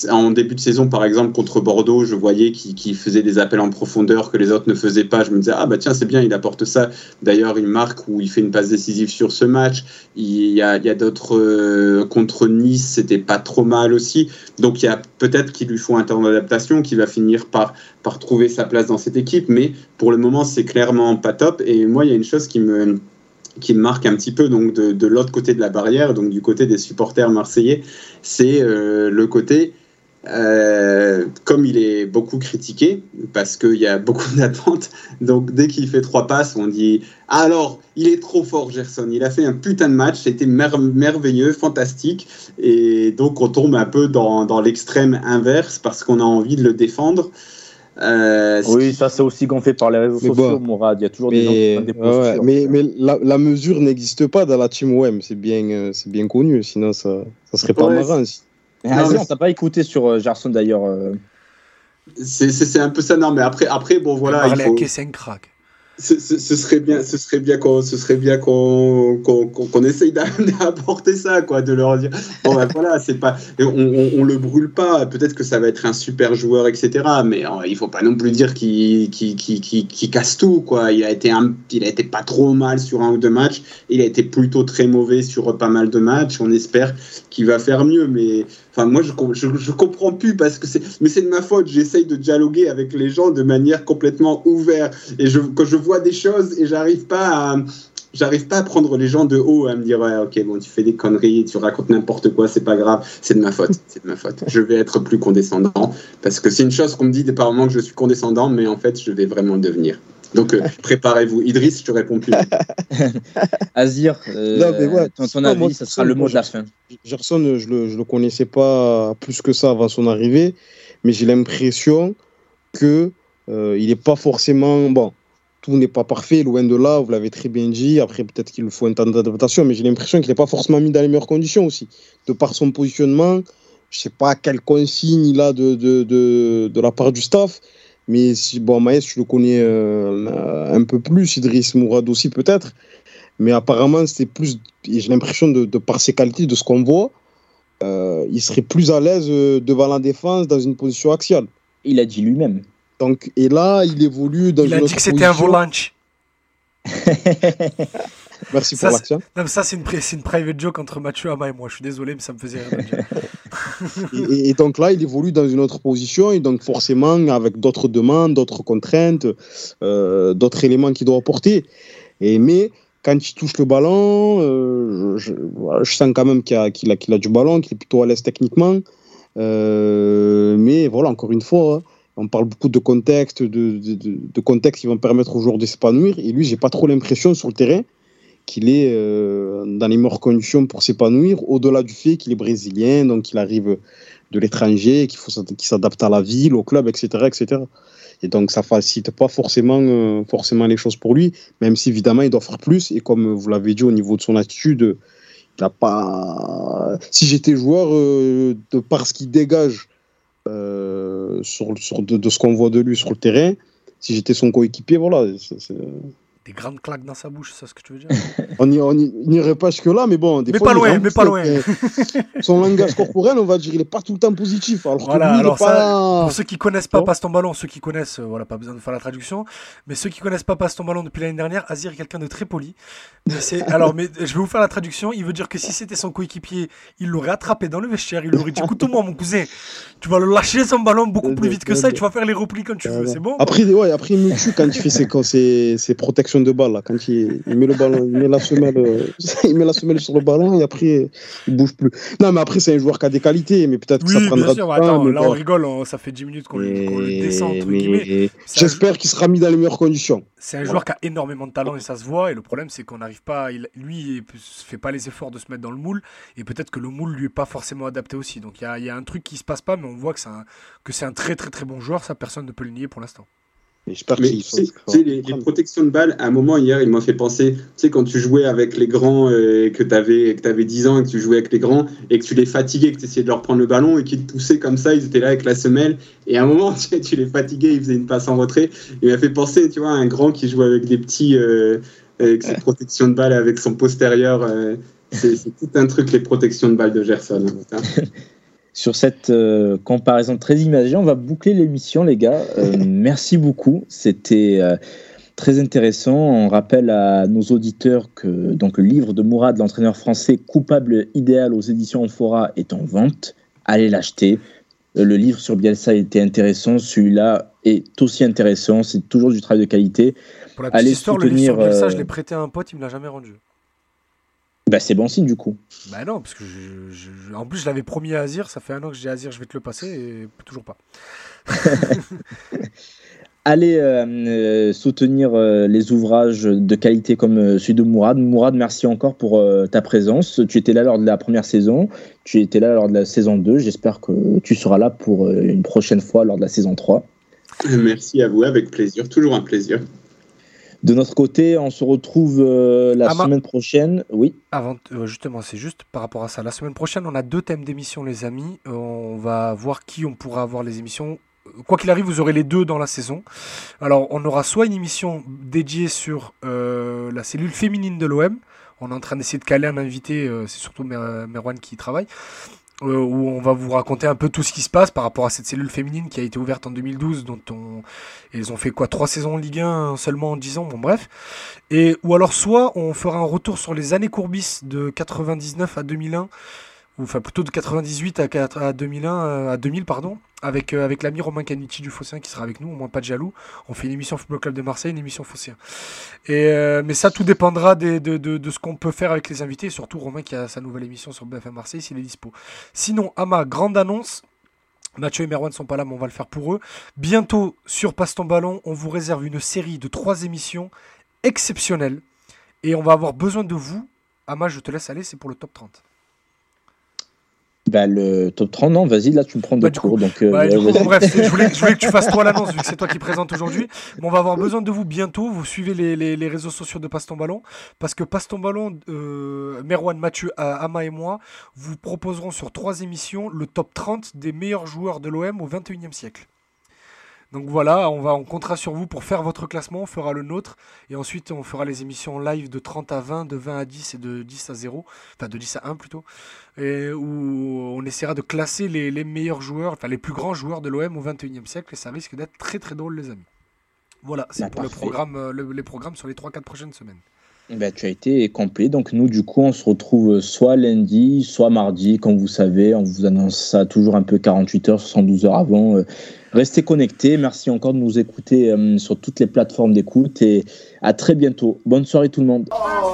en début de saison par exemple contre Bordeaux, je voyais qu'il qu'il faisait des appels en profondeur que les autres ne faisaient pas. Je me disais ah bah tiens c'est bien, il apporte ça. D'ailleurs une marque où il fait une passe décisive sur ce match. Il y a, il a d'autres euh, contre Nice, c'était pas trop mal aussi. Donc il y a peut-être qu'il lui faut un temps d'adaptation, qu'il va finir par par trouver sa place dans cette équipe, mais pour le moment c'est clairement pas top. Et moi il y a une chose qui me marque un petit peu donc de, l'autre côté de la barrière, donc du côté des supporters marseillais, c'est euh, le côté euh, comme il est beaucoup critiqué parce qu'il y a beaucoup d'attentes, donc dès qu'il fait trois passes, on dit alors il est trop fort Gerson, il a fait un putain de match, c'était mer- merveilleux, fantastique, et donc on tombe un peu dans l'extrême inverse parce qu'on a envie de le défendre. Euh, Oui, qui- ça c'est aussi gonflé par les réseaux Mais sociaux, bon. Mourad. Il y a toujours des gens qui Mais, prennent des ouais, postures. mais, mais la, la mesure n'existe pas dans la team OM, c'est bien, euh, c'est bien connu, sinon ça, ça serait pas Ouais, marrant. Non, mais on t'a pas écouté sur euh, Gerson d'ailleurs. euh. c'est un peu ça, non, mais après, après bon voilà, il Parler faut, crack. Ce, serait bien, ce serait bien qu'on, ce serait bien qu'on, qu'on, qu'on- essaye d'a- d'apporter ça, quoi, de leur dire, ben voilà, c'est pas, on, on, le brûle pas, peut-être que ça va être un super joueur, etc. Mais euh, il faut pas non plus dire qu'il, qu'il, qu'il- qu'il casse tout, quoi. Il a été un, il a été pas trop mal sur un ou deux matchs, il a été plutôt très mauvais sur pas mal de matchs. On espère qu'il va faire mieux, mais Enfin, moi, je, je, comprends plus parce que c'est. Mais c'est de ma faute. J'essaye de dialoguer avec les gens de manière complètement ouverte. Et je, quand je vois des choses et j'arrive pas à, j'arrive pas à prendre les gens de haut à me dire ouais ok bon tu fais des conneries, tu racontes n'importe quoi, c'est pas grave, c'est de ma faute, c'est de ma faute. Je vais être plus condescendant parce que c'est une chose qu'on me dit des par moments que je suis condescendant, mais en fait je vais vraiment le devenir. Donc euh, préparez-vous. Idriss, je te réponds plus. Azir, euh, Non, mais ouais, ton, moi, avis, ça sera le mot de la je- fin. Gerson, je le, je le connaissais pas plus que ça avant son arrivée, mais j'ai l'impression que euh, il n'est pas forcément bon. Tout n'est pas parfait, loin de là. Vous l'avez très bien dit. Après, peut-être qu'il faut un temps d'adaptation, mais j'ai l'impression qu'il n'est pas forcément mis dans les meilleures conditions aussi, de par son positionnement. Je sais pas quelle consigne il a de, de, de, de la part du staff, mais si bon, Maës, tu le connais euh, un peu plus, Idriss Mourad aussi peut-être. Mais apparemment, c'était plus. J'ai l'impression de, de par ses qualités, de ce qu'on voit, euh, il serait plus à l'aise euh, devant la défense dans une position axiale. Il a dit lui-même. Donc, et là, il évolue dans Il une a dit que c'était un volanche. Merci Ça, pour l'action. Ça, c'est une, pri- c'est une private joke entre Mathieu, Ama et moi. Je suis désolé, mais ça me faisait rire. Et, donc là, il évolue dans une autre position, et donc forcément avec d'autres demandes, d'autres contraintes, euh, d'autres éléments qu'il doit apporter. Et, mais quand il touche le ballon, euh, je, sens quand même qu'il a, du ballon, qu'il est plutôt à l'aise techniquement. Euh, mais voilà, encore une fois, hein, on parle beaucoup de contexte, de- de contexte qui vont permettre aux joueurs de s'épanouir. Et lui, j'ai pas trop l'impression sur le terrain qu'il est euh, dans les meilleures conditions pour s'épanouir, au-delà du fait qu'il est brésilien, donc il arrive de l'étranger, qu'il faut qu'il s'adapte à la ville, au club, etc., etc. Et donc ça facilite pas forcément, euh, forcément les choses pour lui, même si évidemment il doit faire plus. Et comme vous l'avez dit au niveau de son attitude, il a pas. Si j'étais joueur, euh, de par ce qu'il dégage sur, de, ce qu'on voit de lui sur le terrain, si j'étais son coéquipier, voilà, Des grandes claques dans sa bouche, c'est ce que tu veux dire on n'irait pas jusque-là, mais bon. Des Mais fois, pas loin, mais pas loin. Son langage corporel, on va dire, il est pas tout le temps positif. Alors Voilà, que lui, alors il est pas. Pour ceux qui connaissent pas. Passe ton ballon, ceux qui connaissent, euh, voilà, pas besoin de faire la traduction, mais ceux qui connaissent pas Passe ton ballon depuis l'année dernière, Azir est quelqu'un de très poli. Mais alors, mais je vais vous faire la traduction. Il veut dire que si c'était son coéquipier, il l'aurait attrapé dans le vestiaire, il lui aurait dit écoute-moi, mon cousin, tu vas le lâcher son ballon beaucoup plus vite que ça et tu vas faire les replis quand tu veux, c'est bon Après, ouais, après, il me tue quand il fait ses, quand ses, ses protections de balle. Là, quand il, il met le ballon, il met la semelle, euh, il met la semelle sur le ballon et après, il bouge plus. Non, mais après, c'est un joueur qui a des qualités, mais peut-être que Oui, ça prendra bien sûr. Attends, là, on rigole, on- ça fait 10 minutes qu'on le, descend, entre mais guillemets. C'est un J'espère qu'il sera mis dans les meilleures conditions. C'est un joueur qui a énormément de talent et ça se voit. Et le problème, c'est qu'on n'arrive pas. il- lui, il ne fait pas les efforts de se mettre dans le moule. Et peut-être que le moule lui est pas forcément adapté aussi. Donc il y a, il y a un truc qui se passe pas, mais on voit que c'est un, que c'est un très très très bon joueur. Ça, personne ne peut le nier pour l'instant. Mais les, les protections de balles, à un moment hier, il m'a fait penser, tu sais, quand tu jouais avec les grands, euh, et que tu avais, que avais 10 ans et que tu jouais avec les grands, et que tu les fatiguais, que tu essayais de leur prendre le ballon et qu'ils te poussaient comme ça, ils étaient là avec la semelle, et à un moment, tu, les fatiguais, ils faisaient une passe en retrait. Il m'a fait penser, tu vois, à un grand qui jouait avec des petits, euh, avec ses protections de balles, avec son postérieur. euh, c'est tout un truc, les protections de balles de Gerson. hein. Sur cette euh, comparaison très imagée, on va boucler l'émission, les gars. Euh, merci beaucoup. C'était euh, très intéressant. On rappelle à nos auditeurs que donc, le livre de Mourad, l'entraîneur français coupable idéal aux éditions Amphora, est en vente. Allez l'acheter. Le livre sur Bielsa était intéressant. Celui-là est aussi intéressant. C'est toujours du travail de qualité. Pour la petite Allez histoire, le livre sur Bielsa, euh, je l'ai prêté à un pote, il me l'a jamais rendu. Bah, c'est bon signe du coup. Bah non, parce que je- je- en plus, je l'avais promis à Azir. Ça fait un an que je dis à Azir, je vais te le passer et toujours pas. Allez euh, euh, soutenir euh, les ouvrages de qualité comme euh, celui de Mourad. Mourad, merci encore pour euh, ta présence. Tu étais là lors de la première saison, tu étais là lors de la saison 2. J'espère que tu seras là pour euh, une prochaine fois lors de la saison 3. Merci à vous, avec plaisir, toujours un plaisir. De notre côté, on se retrouve euh, la Ama- semaine prochaine. Oui, Avant, euh, justement, c'est juste par rapport à ça. La semaine prochaine, on a deux thèmes d'émission, les amis. Euh, on va voir qui on pourra avoir les émissions. Quoi qu'il arrive, vous aurez les deux dans la saison. Alors, on aura soit une émission dédiée sur la cellule féminine de l'OM. On est en train d'essayer de caler un invité, c'est surtout Mer- Merwan qui y travaille, euh, où on va vous raconter un peu tout ce qui se passe par rapport à cette cellule féminine qui a été ouverte en 2012, dont on... ils ont fait quoi Trois saisons en Ligue 1 seulement en 10 ans, bon bref. Et, ou alors soit on fera un retour sur les années courbis de 99 à 2001, ou enfin plutôt de 98 à, 4 à 2001 euh, à 2000 pardon, avec, euh, avec l'ami Romain Canici du Phocéen qui sera avec nous, au moins pas de jaloux. On fait une émission Football Club de Marseille, une émission Phocéen. Et, euh, mais ça, tout dépendra de, de- de ce qu'on peut faire avec les invités, et surtout Romain qui a sa nouvelle émission sur BFM Marseille s'il est dispo. Sinon, Ama, grande annonce. Mathieu et Merwan ne sont pas là, mais on va le faire pour eux. Bientôt, sur Passe ton ballon, on vous réserve une série de trois émissions exceptionnelles. Et on va avoir besoin de vous. Ama, je te laisse aller, c'est pour le top 30. Bah, le top 30, non, vas-y, là, tu me prends de Bah, du court. Donc, euh, Ouais, coup, bref, je voulais, je voulais que tu fasses toi l'annonce, vu que c'est toi qui présente aujourd'hui. Mais on va avoir besoin de vous bientôt. Vous suivez les, les- les réseaux sociaux de Passe ton ballon. Parce que Passe ton ballon, euh, Merwan, Mathieu, euh, Ama et moi, vous proposerons sur trois émissions le top 30 des meilleurs joueurs de l'OM au 21e siècle. Donc voilà, on, va, on comptera sur vous pour faire votre classement, on fera le nôtre, et ensuite on fera les émissions live de 30 à 20, de 20 à 10 et de 10 à 0, enfin de 10 à 1 plutôt, et où on essaiera de classer les, les meilleurs joueurs, enfin les plus grands joueurs de l'OM au 21e siècle, et ça risque d'être très très drôle les amis. Voilà, c'est Bah, pour le programme, euh, le- les programmes sur les 3-4 prochaines semaines. Bah, tu as été complet. Donc, nous, du coup, on se retrouve soit lundi, soit mardi. Comme vous savez, on vous annonce ça toujours un peu 48 heures, 72 heures avant. Euh, Restez connectés. Merci encore de nous écouter euh, sur toutes les plateformes d'écoute et à très bientôt. Bonne soirée tout le monde. Oh.